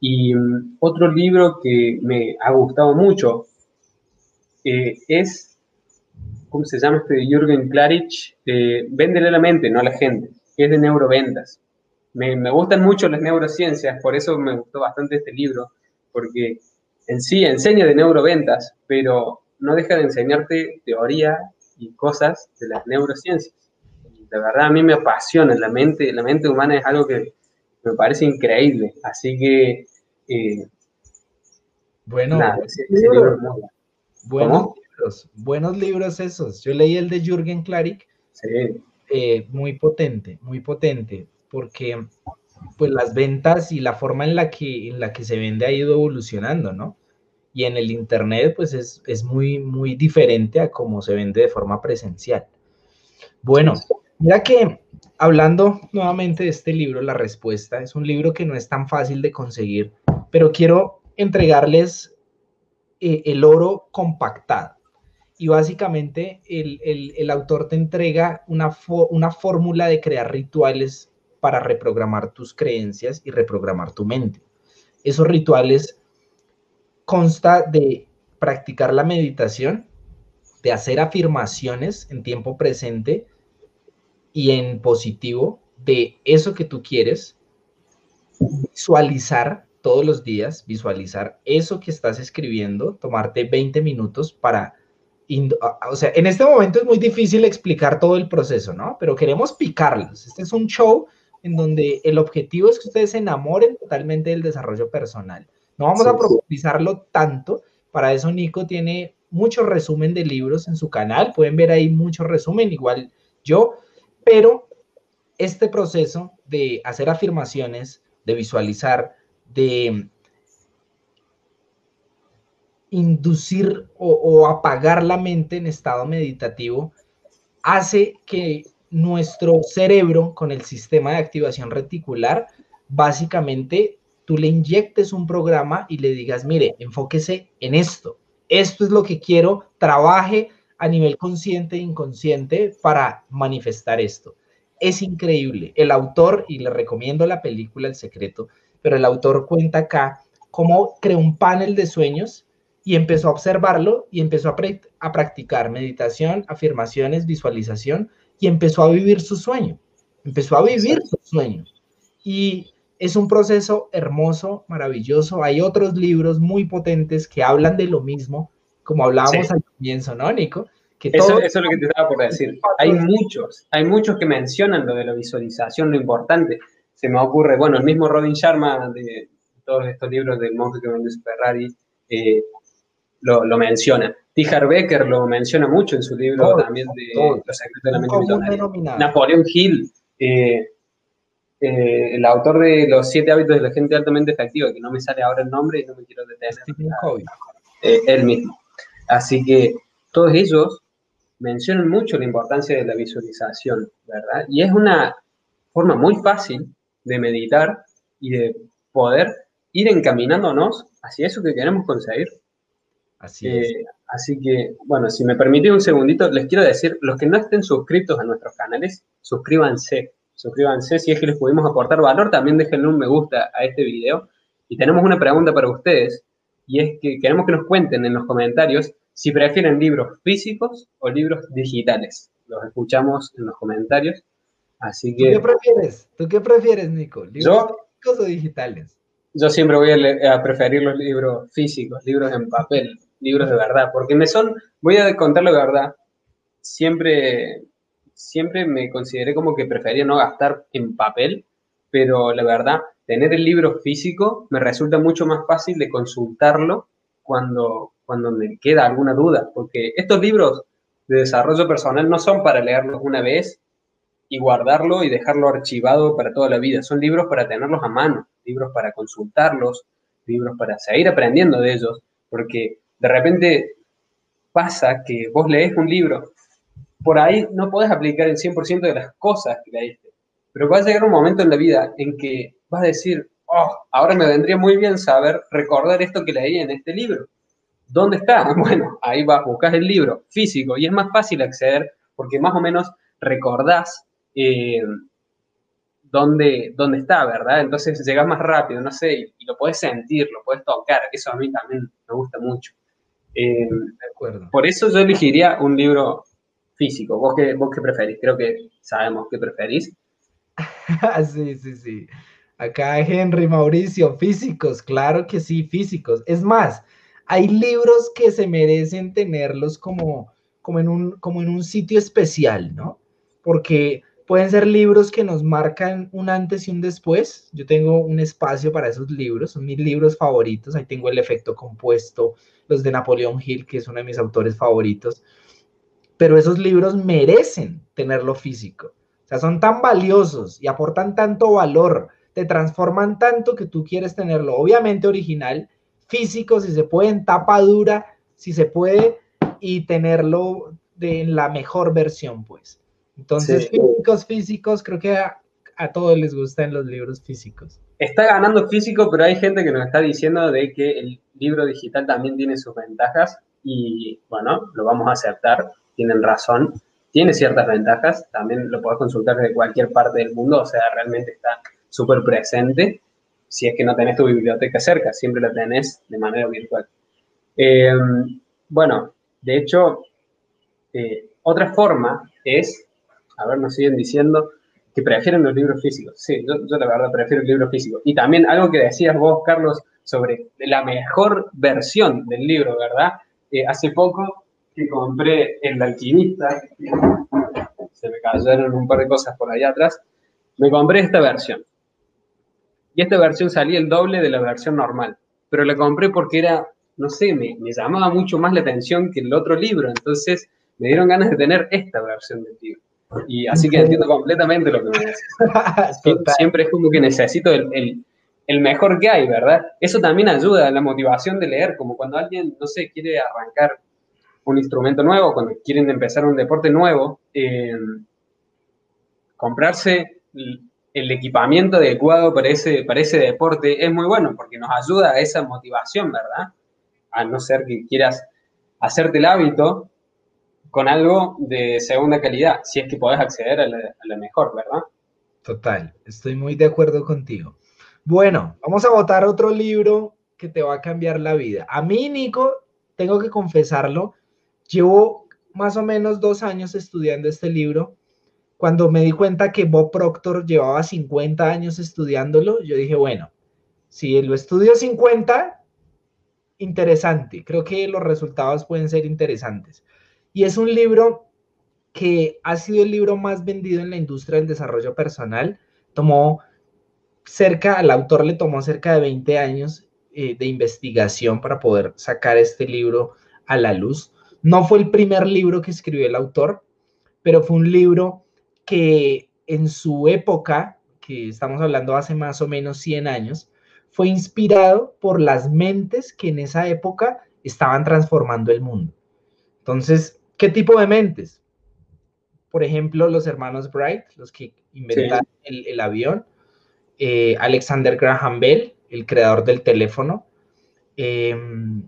Y mm, otro libro que me ha gustado mucho eh, es, ¿cómo se llama este? Jürgen Klarich, eh, Véndele la mente, no a la gente, es de neuroventas me, gustan mucho las neurociencias, por eso me gustó bastante este libro, porque en sí enseña de neuroventas, pero no deja de enseñarte teoría y cosas de las neurociencias. De verdad, a mí me apasiona la mente, la mente humana es algo que me parece increíble, así que... Eh, bueno, buenos libros, buenos libros esos. Yo leí el de Jürgen Klarik, sí. Eh, muy potente, muy potente porque pues las ventas y la forma en la que, en la que se vende ha ido evolucionando, ¿no? Y en el Internet pues es, es muy, muy diferente a cómo se vende de forma presencial. Bueno, mira que hablando nuevamente de este libro, La Respuesta, es un libro que no es tan fácil de conseguir, pero quiero entregarles eh, el oro compactado. Y básicamente el, el, el autor te entrega una, una fórmula de crear rituales para reprogramar tus creencias y reprogramar tu mente. Esos rituales consta de practicar la meditación, de hacer afirmaciones en tiempo presente y en positivo de eso que tú quieres, visualizar todos los días, visualizar eso que estás escribiendo, tomarte 20 minutos para o sea, en este momento es muy difícil explicar todo el proceso, ¿no? Pero queremos picarlos. Este es un show en donde el objetivo es que ustedes se enamoren totalmente del desarrollo personal. No vamos a profundizarlo tanto, para eso Nico tiene mucho resumen de libros en su canal, pueden ver ahí mucho resumen, igual yo, pero este proceso de hacer afirmaciones, de visualizar, de inducir o, apagar la mente en estado meditativo, hace que nuestro cerebro con el sistema de activación reticular, básicamente tú le inyectes un programa y le digas, mire, enfóquese en esto. Esto es lo que quiero, trabaje a nivel consciente e inconsciente para manifestar esto. Es increíble. El autor, y le recomiendo la película El Secreto, pero el autor cuenta acá cómo creó un panel de sueños y empezó a observarlo y empezó a, a practicar meditación, afirmaciones, visualización y empezó a vivir su sueño, empezó a vivir su sueño. Y es un proceso hermoso, maravilloso. Hay otros libros muy potentes que hablan de lo mismo, como hablábamos al comienzo, ¿no, Nico? Que eso, eso, es lo que te estaba por decir. Hay muchos, hay muchos que mencionan lo de la visualización, lo importante. Se me ocurre, bueno, el mismo Robin Sharma de todos estos libros del monje que vende su Ferrari eh, lo, lo menciona. Tijar Becker lo menciona mucho en su libro también de Los secretos de la mente millonaria. Napoleón Hill, eh, eh, el autor de Los siete hábitos de la gente altamente efectiva, que no me sale ahora el nombre y no me quiero detener. Él mismo. Así que todos ellos mencionan mucho la importancia de la visualización, ¿verdad? Y es una forma muy fácil de meditar y de poder ir encaminándonos hacia eso que queremos conseguir. Así es. Así que, bueno, si me permite un segundito, les quiero decir, los que no estén suscritos a nuestros canales, suscríbanse. Suscríbanse si es que les pudimos aportar valor, también déjenle un me gusta a este video. Y tenemos una pregunta para ustedes, y es que queremos que nos cuenten en los comentarios si prefieren libros físicos o libros digitales. Los escuchamos en los comentarios. Así que... ¿Tú qué prefieres? ¿Tú qué prefieres, Nico? ¿Libros físicos o digitales? Yo siempre voy a preferir los libros físicos, libros en papel libros de verdad, porque me son, voy a contarlo de verdad, siempre, siempre me consideré como que prefería no gastar en papel, pero la verdad, tener el libro físico me resulta mucho más fácil de consultarlo cuando, cuando me queda alguna duda, porque estos libros de desarrollo personal no son para leerlos una vez y guardarlo y dejarlo archivado para toda la vida, son libros para tenerlos a mano, libros para consultarlos, libros para seguir aprendiendo de ellos, porque de repente pasa que vos lees un libro, por ahí no podés aplicar el 100% de las cosas que leíste, pero va a llegar un momento en la vida en que vas a decir, oh, ahora me vendría muy bien saber recordar esto que leí en este libro. ¿Dónde está? Bueno, ahí vas, buscas el libro físico y es más fácil acceder porque más o menos recordás eh, dónde, dónde está, ¿verdad? Entonces llegas más rápido, no sé, y, lo puedes sentir, lo puedes tocar, eso a mí también me gusta mucho. Eh, de acuerdo. Por eso yo elegiría un libro físico. ¿Vos qué, ¿Vos qué preferís? Creo que sabemos qué preferís. sí, sí, sí. Acá Henry, Mauricio, físicos, claro que sí, físicos. Es más, hay libros que se merecen tenerlos como, como, en, un, como en un sitio especial, ¿no? Porque pueden ser libros que nos marcan un antes y un después. Yo tengo un espacio para esos libros, son mis libros favoritos. Ahí tengo El efecto compuesto, los de Napoleón Hill, que es uno de mis autores favoritos. Pero esos libros merecen tenerlo físico. O sea, son tan valiosos y aportan tanto valor, te transforman tanto que tú quieres tenerlo, obviamente original, físico, si se puede, en tapa dura, si se puede, y tenerlo de la mejor versión, pues. Entonces, físicos, físicos, creo que a, todos les gustan los libros físicos. Está ganando físico, pero hay gente que nos está diciendo de que el libro digital también tiene sus ventajas y bueno, lo vamos a aceptar, tienen razón, tiene ciertas ventajas, también lo puedes consultar desde cualquier parte del mundo, o sea, realmente está súper presente, si es que no tenés tu biblioteca cerca, siempre la tenés de manera virtual. Eh, bueno, de hecho, eh, otra forma es a ver, nos siguen diciendo que prefieren los libros físicos. Sí, yo, la verdad prefiero el libro físico. Y también algo que decías vos, Carlos, sobre la mejor versión del libro, ¿verdad? Eh, hace poco que compré El Alquimista, se me cayeron un par de cosas por allá atrás, me compré esta versión. Y esta versión salía el doble de la versión normal, pero la compré porque era, no sé, me, me llamaba mucho más la atención que el otro libro, entonces me dieron ganas de tener esta versión del libro. Y así que entiendo completamente lo que me dices. Siempre es como que necesito el, mejor que hay, ¿verdad? Eso también ayuda a la motivación de leer, como cuando alguien, no sé, quiere arrancar un instrumento nuevo, cuando quieren empezar un deporte nuevo, eh, comprarse el equipamiento adecuado para ese, para ese deporte es muy bueno porque nos ayuda a esa motivación, ¿verdad? A no ser que quieras hacerte el hábito con algo de segunda calidad, si es que podés acceder a la, mejor, ¿verdad? Total, estoy muy de acuerdo contigo. Bueno, vamos a votar otro libro que te va a cambiar la vida. A mí, Nico, tengo que confesarlo, llevo más o menos dos años estudiando este libro. Cuando me di cuenta que Bob Proctor llevaba 50 años estudiándolo, yo dije, bueno, si lo estudio 50, interesante. Creo que los resultados pueden ser interesantes. Y es un libro que ha sido el libro más vendido en la industria del desarrollo personal. Tomó cerca, al autor le tomó cerca de 20 años eh, de investigación para poder sacar este libro a la luz. No fue el primer libro que escribió el autor, pero fue un libro que en su época, que estamos hablando hace más o menos 100 años, fue inspirado por las mentes que en esa época estaban transformando el mundo. Entonces, ¿Qué tipo de mentes? Por ejemplo, los hermanos Bright, los que inventaron el, avión, eh, Alexander Graham Bell, el creador del teléfono, em,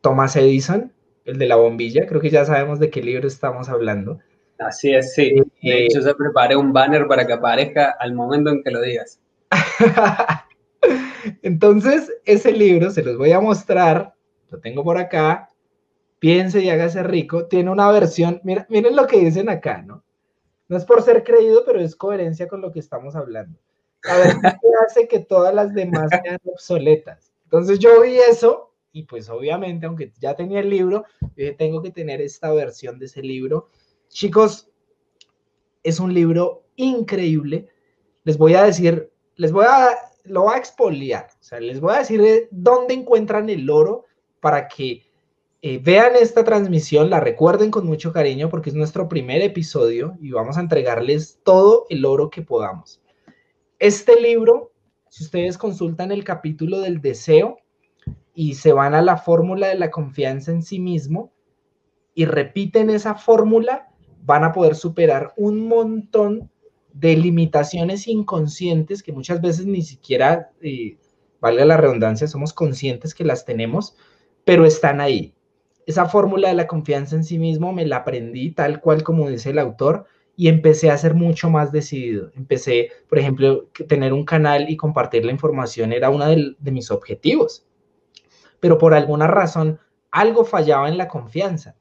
Thomas Edison, el de la bombilla, creo que ya sabemos de qué libro estamos hablando. Así es, sí. De eh, hecho, ya preparé un banner para que aparezca al momento en que lo digas. Entonces, ese libro se los voy a mostrar, lo tengo por acá, piense y hágase rico, tiene una versión, mira, miren lo que dicen acá, ¿no? No es por ser creído, pero es coherencia con lo que estamos hablando. A ver, ¿qué hace que todas las demás sean obsoletas? Entonces yo vi eso y pues obviamente, aunque ya tenía el libro, tengo que tener esta versión de ese libro. Chicos, es un libro increíble les voy a decir, les voy a, lo voy a expoliar, o sea, les voy a decir dónde encuentran el oro para que eh, vean esta transmisión, la recuerden con mucho cariño porque es nuestro primer episodio y vamos a entregarles todo el oro que podamos. Este libro, si ustedes consultan el capítulo del deseo y se van a la fórmula de la confianza en sí mismo y repiten esa fórmula, van a poder superar un montón de limitaciones inconscientes que muchas veces ni siquiera, eh, valga la redundancia, somos conscientes que las tenemos, pero están ahí esa fórmula de la confianza en sí mismo me la aprendí tal cual como dice el autor y empecé a ser mucho más decidido. Empecé, por ejemplo, tener un canal y compartir la información era uno de, mis objetivos. Pero por alguna razón algo fallaba en la confianza.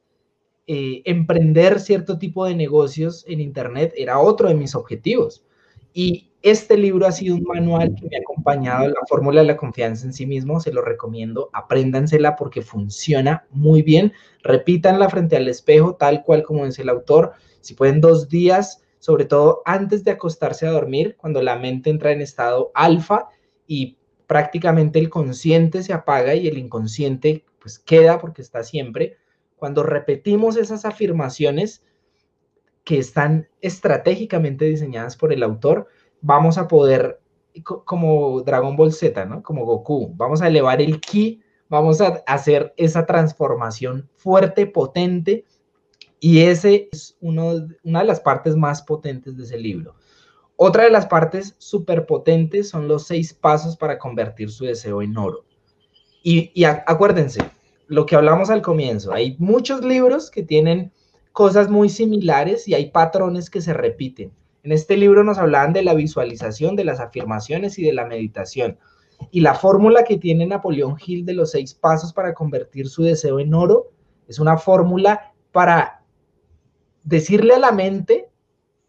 Eh, emprender cierto tipo de negocios en Internet era otro de mis objetivos. Y este libro ha sido un manual que me ha acompañado la fórmula de la confianza en sí mismo. Se lo recomiendo, apréndansela porque funciona muy bien. Repítanla frente al espejo, tal cual como dice el autor. Si pueden dos días, sobre todo antes de acostarse a dormir, cuando la mente entra en estado alfa y prácticamente el consciente se apaga y el inconsciente pues queda porque está siempre. Cuando repetimos esas afirmaciones que están estratégicamente diseñadas por el autor, vamos a poder, como Dragon Ball Z, ¿no? Como Goku, vamos a elevar el ki, vamos a hacer esa transformación fuerte, potente, y ese es una de las partes más potentes de ese libro. Otra de las partes súper potentes son los seis pasos para convertir su deseo en oro. Y acuérdense, lo que hablamos al comienzo, hay muchos libros que tienen cosas muy similares y hay patrones que se repiten. En este libro nos hablaban de la visualización, de las afirmaciones y de la meditación. Y la fórmula que tiene Napoleón Hill de los seis pasos para convertir su deseo en oro es una fórmula para decirle a la mente,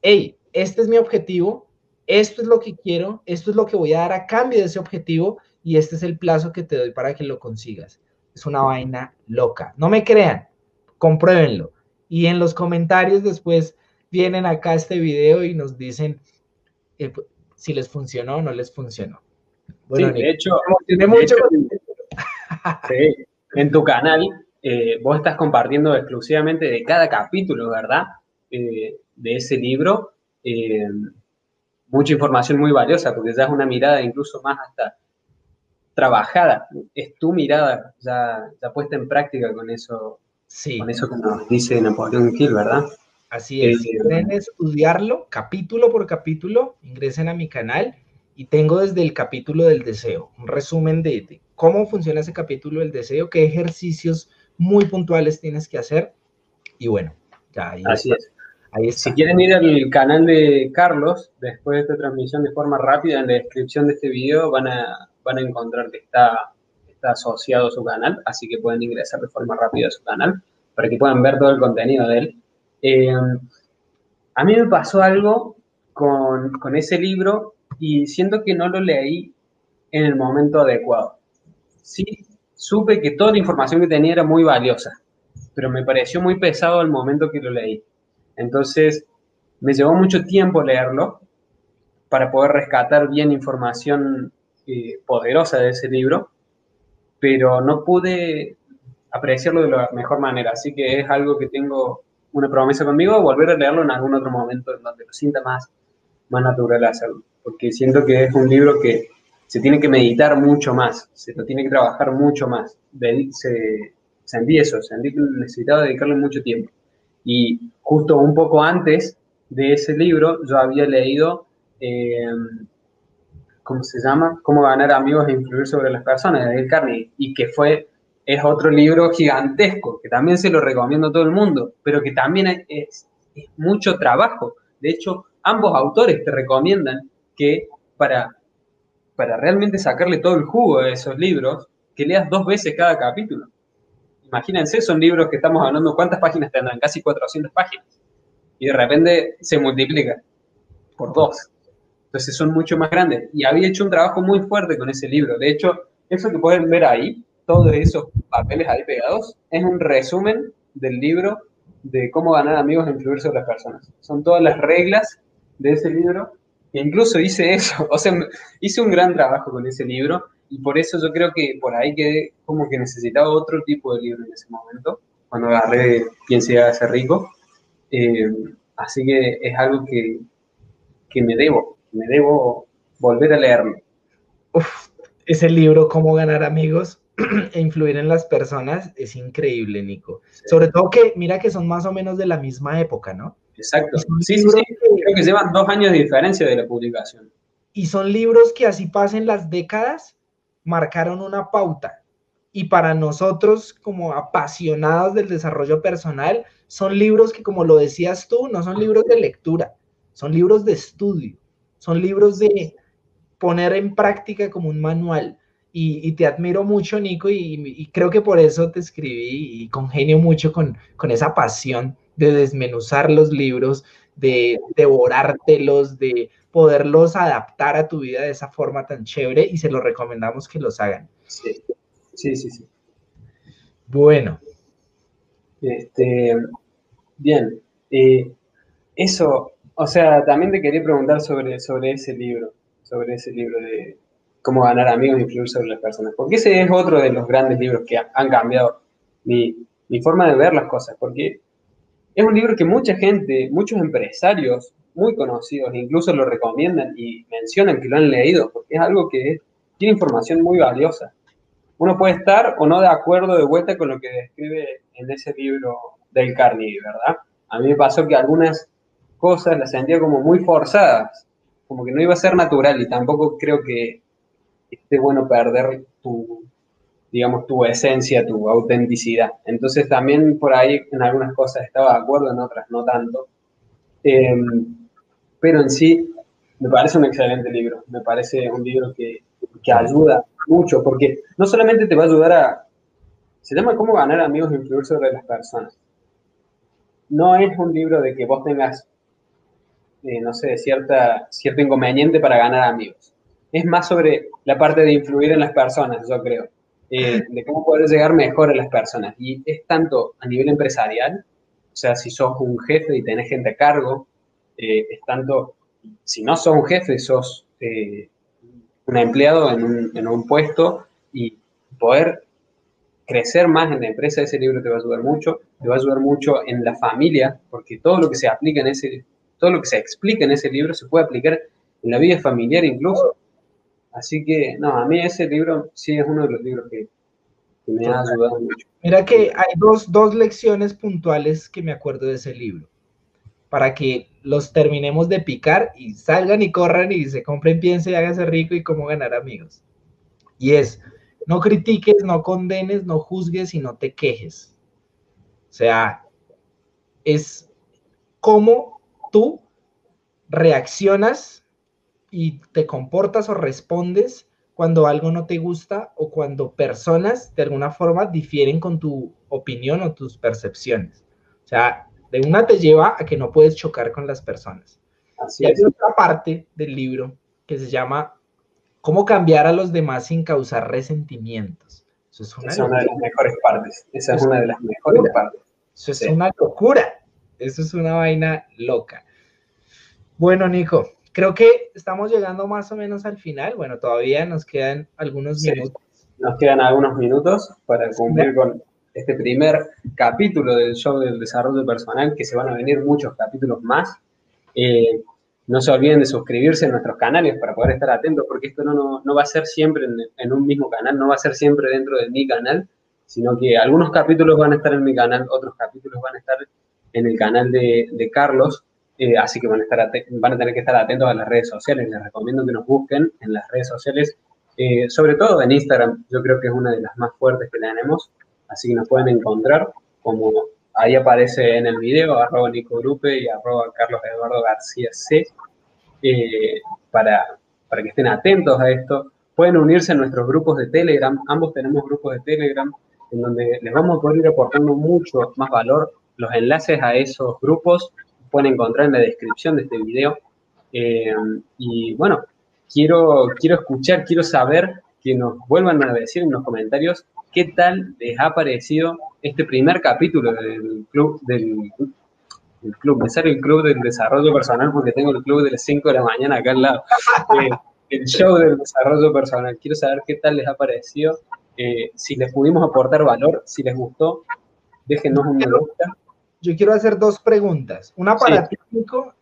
hey, este es mi objetivo, esto es lo que quiero, esto es lo que voy a dar a cambio de ese objetivo y este es el plazo que te doy para que lo consigas. Es una vaina loca. No me crean, compruébenlo. Y en los comentarios después vienen acá a este video y nos dicen eh, si les funcionó o no les funcionó. Bueno, sí, de hecho, tiene mucho. sí, en tu canal eh, vos estás compartiendo exclusivamente de cada capítulo, ¿verdad? Eh, de ese libro, mucha información muy valiosa, porque ya es una mirada incluso más hasta trabajada, es tu mirada ya, ya puesta en práctica con eso, sí. con eso que nos dice Napoleón Hill, ¿verdad? Así es, si quieren estudiarlo capítulo por capítulo, ingresen a mi canal y tengo desde el capítulo del deseo, un resumen de, cómo funciona ese capítulo del deseo, qué ejercicios muy puntuales tienes que hacer y bueno, ya ahí Así es. Ahí Si quieren ir al canal de Carlos, después de esta transmisión de forma rápida, en la descripción de este video van a, van a encontrar que está, está asociado a su canal, así que pueden ingresar de forma rápida a su canal para que puedan ver todo el contenido de él. Eh, a mí me pasó algo con, ese libro y siento que no lo leí en el momento adecuado. Sí, supe que toda la información que tenía era muy valiosa, pero me pareció muy pesado al momento que lo leí. Entonces, me llevó mucho tiempo leerlo para poder rescatar bien información eh, poderosa de ese libro, pero no pude apreciarlo de la mejor manera, así que es algo que tengo una promesa conmigo, volver a leerlo en algún otro momento en donde lo sienta más, más natural hacerlo. Porque siento que es un libro que se tiene que meditar mucho más, se lo tiene que trabajar mucho más. Se, sentí eso, sentí que necesitaba dedicarle mucho tiempo. Y justo un poco antes de ese libro, yo había leído, eh, ¿cómo se llama? Cómo ganar amigos e influir sobre las personas, de Dale Carnegie, y que fue es otro libro gigantesco, que también se lo recomiendo a todo el mundo, pero que también es, mucho trabajo. De hecho, ambos autores te recomiendan que para, para realmente sacarle todo el jugo de esos libros, que leas dos veces cada capítulo. Imagínense, son libros que estamos hablando, ¿cuántas páginas tendrán? Casi 400 páginas. Y de repente se multiplica por dos. Entonces son mucho más grandes. Y había hecho un trabajo muy fuerte con ese libro. De hecho, eso que pueden ver ahí todos esos papeles ahí pegados, es un resumen del libro de cómo ganar amigos e influir sobre las personas. Son todas las reglas de ese libro incluso hice eso, o sea, hice un gran trabajo con ese libro y por eso yo creo que por ahí quedé como que necesitaba otro tipo de libro en ese momento, cuando agarré Quién se a ser rico. Eh, así que es algo que, que me debo, me debo volver a leerme. Uf, ese libro, Cómo ganar amigos e influir en las personas, es increíble, Nico. Sobre todo que, mira que son más o menos de la misma época, ¿no? Exacto. Sí, sí, sí. Creo que llevan dos años de diferencia de la publicación. Y son libros que así pasen las décadas, marcaron una pauta. Y para nosotros, como apasionados del desarrollo personal, son libros que, como lo decías tú, no son libros de lectura, son libros de estudio, son libros de poner en práctica como un manual. Y, te admiro mucho, Nico, y, creo que por eso te escribí y congenio mucho con, con esa pasión de desmenuzar los libros, de devorártelos, de poderlos adaptar a tu vida de esa forma tan chévere y se los recomendamos que los hagan. Sí, sí, sí. Bueno. Este, bien. Eh, eso, o sea, también te quería preguntar sobre, sobre ese libro, sobre ese libro de cómo ganar amigos e influir sobre las personas, porque ese es otro de los grandes libros que han cambiado mi, mi forma de ver las cosas, porque es un libro que mucha gente, muchos empresarios muy conocidos, incluso lo recomiendan y mencionan que lo han leído, porque es algo que tiene información muy valiosa. Uno puede estar o no de acuerdo de vuelta con lo que describe en ese libro del Carnegie, ¿verdad? A mí me pasó que algunas cosas las sentía como muy forzadas, como que no iba a ser natural y tampoco creo que esté bueno perder tu, digamos, tu esencia, tu autenticidad. Entonces también por ahí en algunas cosas estaba de acuerdo, en otras no tanto. Em, pero en sí me parece un excelente libro, me parece un libro que, que, ayuda mucho, porque no solamente te va a ayudar a... Se llama Cómo ganar amigos e influir sobre las personas. No es un libro de que vos tengas, eh, no sé, cierta, cierto inconveniente para ganar amigos. Es más sobre la parte de influir en las personas, yo creo. Eh, de cómo poder llegar mejor a las personas. Y es tanto a nivel empresarial, o sea, si sos un jefe y tenés gente a cargo, eh, es tanto, si no sos un jefe, sos eh, un empleado en un, en un, puesto y poder crecer más en la empresa, ese libro te va a ayudar mucho, te va a ayudar mucho en la familia, porque todo lo que se aplica en ese, todo lo que se explica en ese libro se puede aplicar en la vida familiar incluso. Así que, no, a mí ese libro sí es uno de los libros que, me ha ayudado mucho. Mira que hay dos, dos lecciones puntuales que me acuerdo de ese libro, para que los terminemos de picar y salgan y corran y se compren, piense y hágase rico y cómo ganar amigos. Y es, no critiques, no condenes, no juzgues y no te quejes. O sea, es cómo tú reaccionas y te comportas o respondes cuando algo no te gusta o cuando personas de alguna forma difieren con tu opinión o tus percepciones. O sea, de una te lleva a que no puedes chocar con las personas. Así y hay otra parte del libro que se llama Cómo cambiar a los demás sin causar resentimientos. Eso es una, de las mejores partes. Esa es, una de las mejores partes. Eso es una locura. Eso es una vaina loca. Bueno, Nico, Creo que estamos llegando más o menos al final. Bueno, todavía nos quedan algunos minutos. Nos quedan algunos minutos para cumplir con este primer capítulo del show del desarrollo personal, que se van a venir muchos capítulos más. Eh, no se olviden de suscribirse a nuestros canales para poder estar atentos, porque esto no, no, va a ser siempre en, un mismo canal, no va a ser siempre dentro de mi canal, sino que algunos capítulos van a estar en mi canal, otros capítulos van a estar en el canal de, de Carlos, eh, así que van a, estar van a tener que estar atentos a las redes sociales. Les recomiendo que nos busquen en las redes sociales, eh, sobre todo en Instagram. Yo creo que es una de las más fuertes que tenemos. Así que nos pueden encontrar como ahí aparece en el video, arroba Nico Grupe y arroba Carlos Eduardo García C, eh, para, para que estén atentos a esto. Pueden unirse a nuestros grupos de Telegram. Ambos tenemos grupos de Telegram en donde les vamos a poder ir aportando mucho más valor. Los enlaces a esos grupos pueden encontrar en la descripción de este video. Eh, y bueno, quiero, quiero escuchar, quiero saber que nos vuelvan a decir en los comentarios qué tal les ha parecido este primer capítulo del club, del, el club, me sale el club del desarrollo personal porque tengo el club de las 5 de la mañana acá al lado. Eh, el show del desarrollo personal. Quiero saber qué tal les ha parecido, eh, si les pudimos aportar valor, si les gustó, déjenos un me gusta. Yo quiero hacer dos preguntas, una para sí.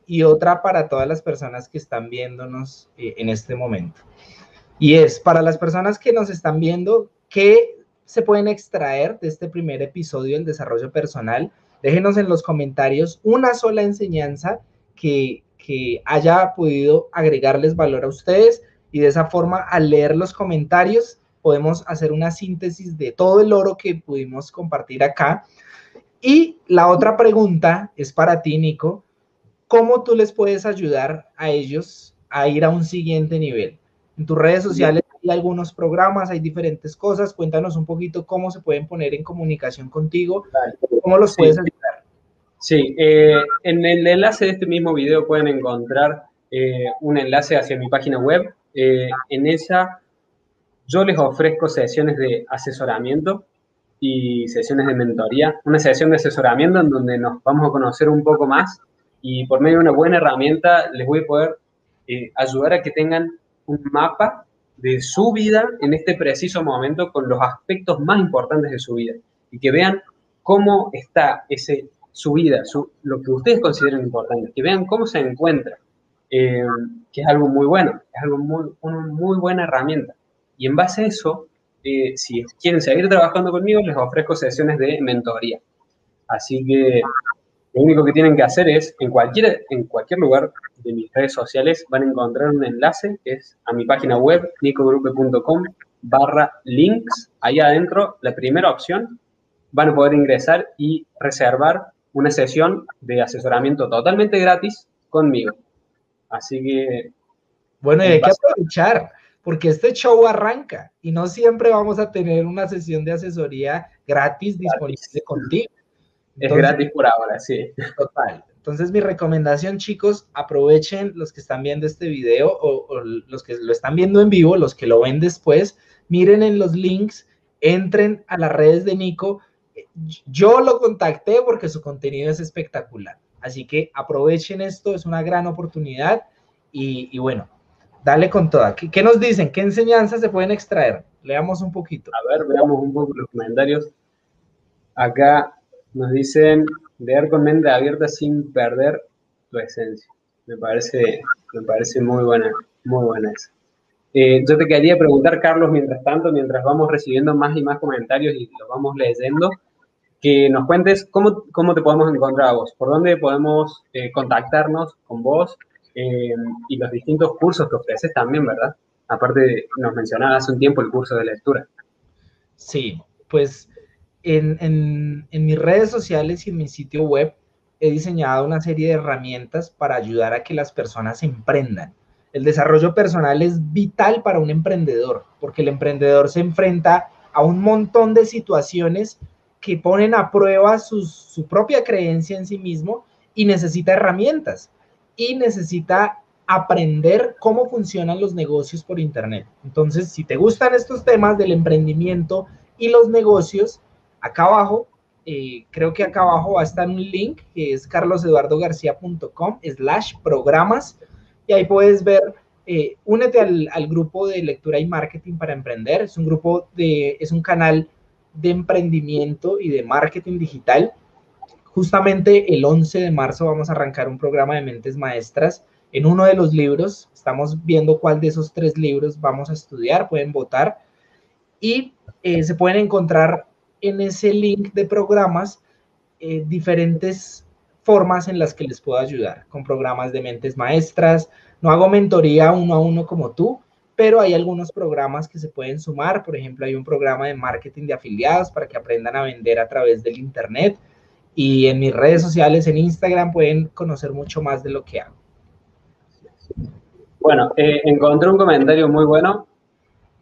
y otra para todas las personas que están viéndonos eh, en este momento. Y es, para las personas que nos están viendo, ¿qué se pueden extraer de este primer episodio del desarrollo personal? Déjenos en los comentarios una sola enseñanza que, que haya podido agregarles valor a ustedes y de esa forma al leer los comentarios podemos hacer una síntesis de todo el oro que pudimos compartir acá. Y la otra pregunta es para ti, Nico. ¿Cómo tú les puedes ayudar a ellos a ir a un siguiente nivel? En tus redes sociales hay algunos programas, hay diferentes cosas. Cuéntanos un poquito cómo se pueden poner en comunicación contigo, cómo los puedes ayudar. Sí, eh, en el enlace de este mismo video pueden encontrar eh, un enlace hacia mi página web. Eh, en esa yo les ofrezco sesiones de asesoramiento y sesiones de mentoría. Una sesión de asesoramiento en donde nos vamos a conocer un poco más y por medio de una buena herramienta les voy a poder ayudar a que tengan un mapa de su vida en este preciso momento con los aspectos más importantes de su vida y que vean cómo está ese su vida, lo que ustedes consideren importante, que vean cómo se encuentra, eh, que es algo muy bueno, es algo muy, una muy buena herramienta. Y en base a eso, eh, si quieren seguir trabajando conmigo, les ofrezco sesiones de mentoría. Así que lo único que tienen que hacer es, en cualquier, en cualquier lugar de mis redes sociales, van a encontrar un enlace que es a mi página web, nicogrupe.com barra links. Ahí adentro, la primera opción, van a poder ingresar y reservar una sesión de asesoramiento totalmente gratis conmigo. Así que... Bueno, y hay que aprovechar, porque este show arranca y no siempre vamos a tener una sesión de asesoría gratis, disponible contigo. es gratis por ahora, sí. Total. Entonces, mi recomendación, chicos, aprovechen los que están viendo este video o, o, los que lo están viendo en vivo, los que lo ven después, miren en los links, entren a las redes de Nico, yo lo contacté porque su contenido es espectacular. Así que aprovechen esto, es una gran oportunidad y, y bueno, dale con toda. ¿Qué, ¿Qué, nos dicen? ¿Qué enseñanzas se pueden extraer? Leamos un poquito. A ver, veamos un poco los comentarios. Acá nos dicen leer con mente abierta sin perder tu esencia. Me parece, me parece muy buena, muy buena esa. Eh, yo te quería preguntar, Carlos, mientras tanto, mientras vamos recibiendo más y más comentarios y los vamos leyendo, que nos cuentes cómo, cómo te podemos encontrar vos, por dónde podemos eh, contactarnos con vos eh, y los distintos cursos que ofreces también, ¿verdad? Aparte, nos mencionabas hace un tiempo el curso de lectura. Sí, pues en, en, en mis redes sociales y en mi sitio web he diseñado una serie de herramientas para ayudar a que las personas emprendan el desarrollo personal es vital para un emprendedor, porque el emprendedor se enfrenta a un montón de situaciones que ponen a prueba sus, su propia creencia en sí mismo y necesita herramientas y necesita aprender cómo funcionan los negocios por Internet. Entonces, si te gustan estos temas del emprendimiento y los negocios, acá abajo, eh, creo que acá abajo va a estar un link que es carloseduardogarcia.com slash programas y ahí puedes ver, eh, únete al, al, grupo de lectura y marketing para emprender. Es un grupo de, es un canal de emprendimiento y de marketing digital. Justamente el 11 de marzo vamos a arrancar un programa de mentes maestras en uno de los libros. Estamos viendo cuál de esos tres libros vamos a estudiar, pueden votar. Y eh, se pueden encontrar en ese link de programas eh, diferentes formas en las que les puedo ayudar, con programas de mentes maestras. No hago mentoría uno a uno como tú, pero hay algunos programas que se pueden sumar. Por ejemplo, hay un programa de marketing de afiliados para que aprendan a vender a través del Internet. Y en mis redes sociales, en Instagram, pueden conocer mucho más de lo que hago. Bueno, eh, encontré un comentario muy bueno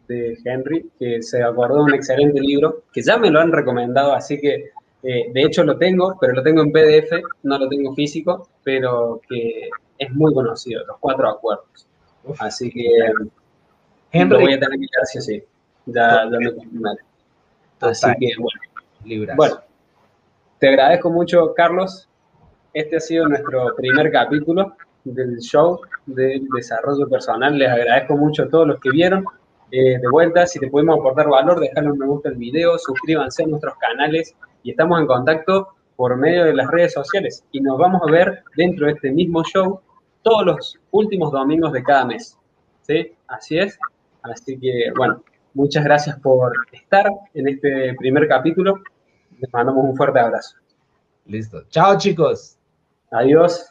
de Henry, que se acordó de un excelente libro, que ya me lo han recomendado, así que eh, de hecho lo tengo, pero lo tengo en PDF, no lo tengo físico, pero que es muy conocido, los cuatro acuerdos. Así que Henry. lo voy a tener que leer sí sí. Ya, ya me. Así que bueno. Bueno, te agradezco mucho, Carlos. este ha sido nuestro primer capítulo del show de desarrollo personal. Les agradezco mucho a todos los que vieron. Eh, de vuelta, si te podemos aportar valor, un me gusta al video, suscríbanse a nuestros canales y estamos en contacto por medio de las redes sociales. Y nos vamos a ver dentro de este mismo show todos los últimos domingos de cada mes. ¿Sí? Así es. Así que, bueno, muchas gracias por estar en este primer capítulo. Les mandamos un fuerte abrazo. Listo. Chao, chicos. Adiós.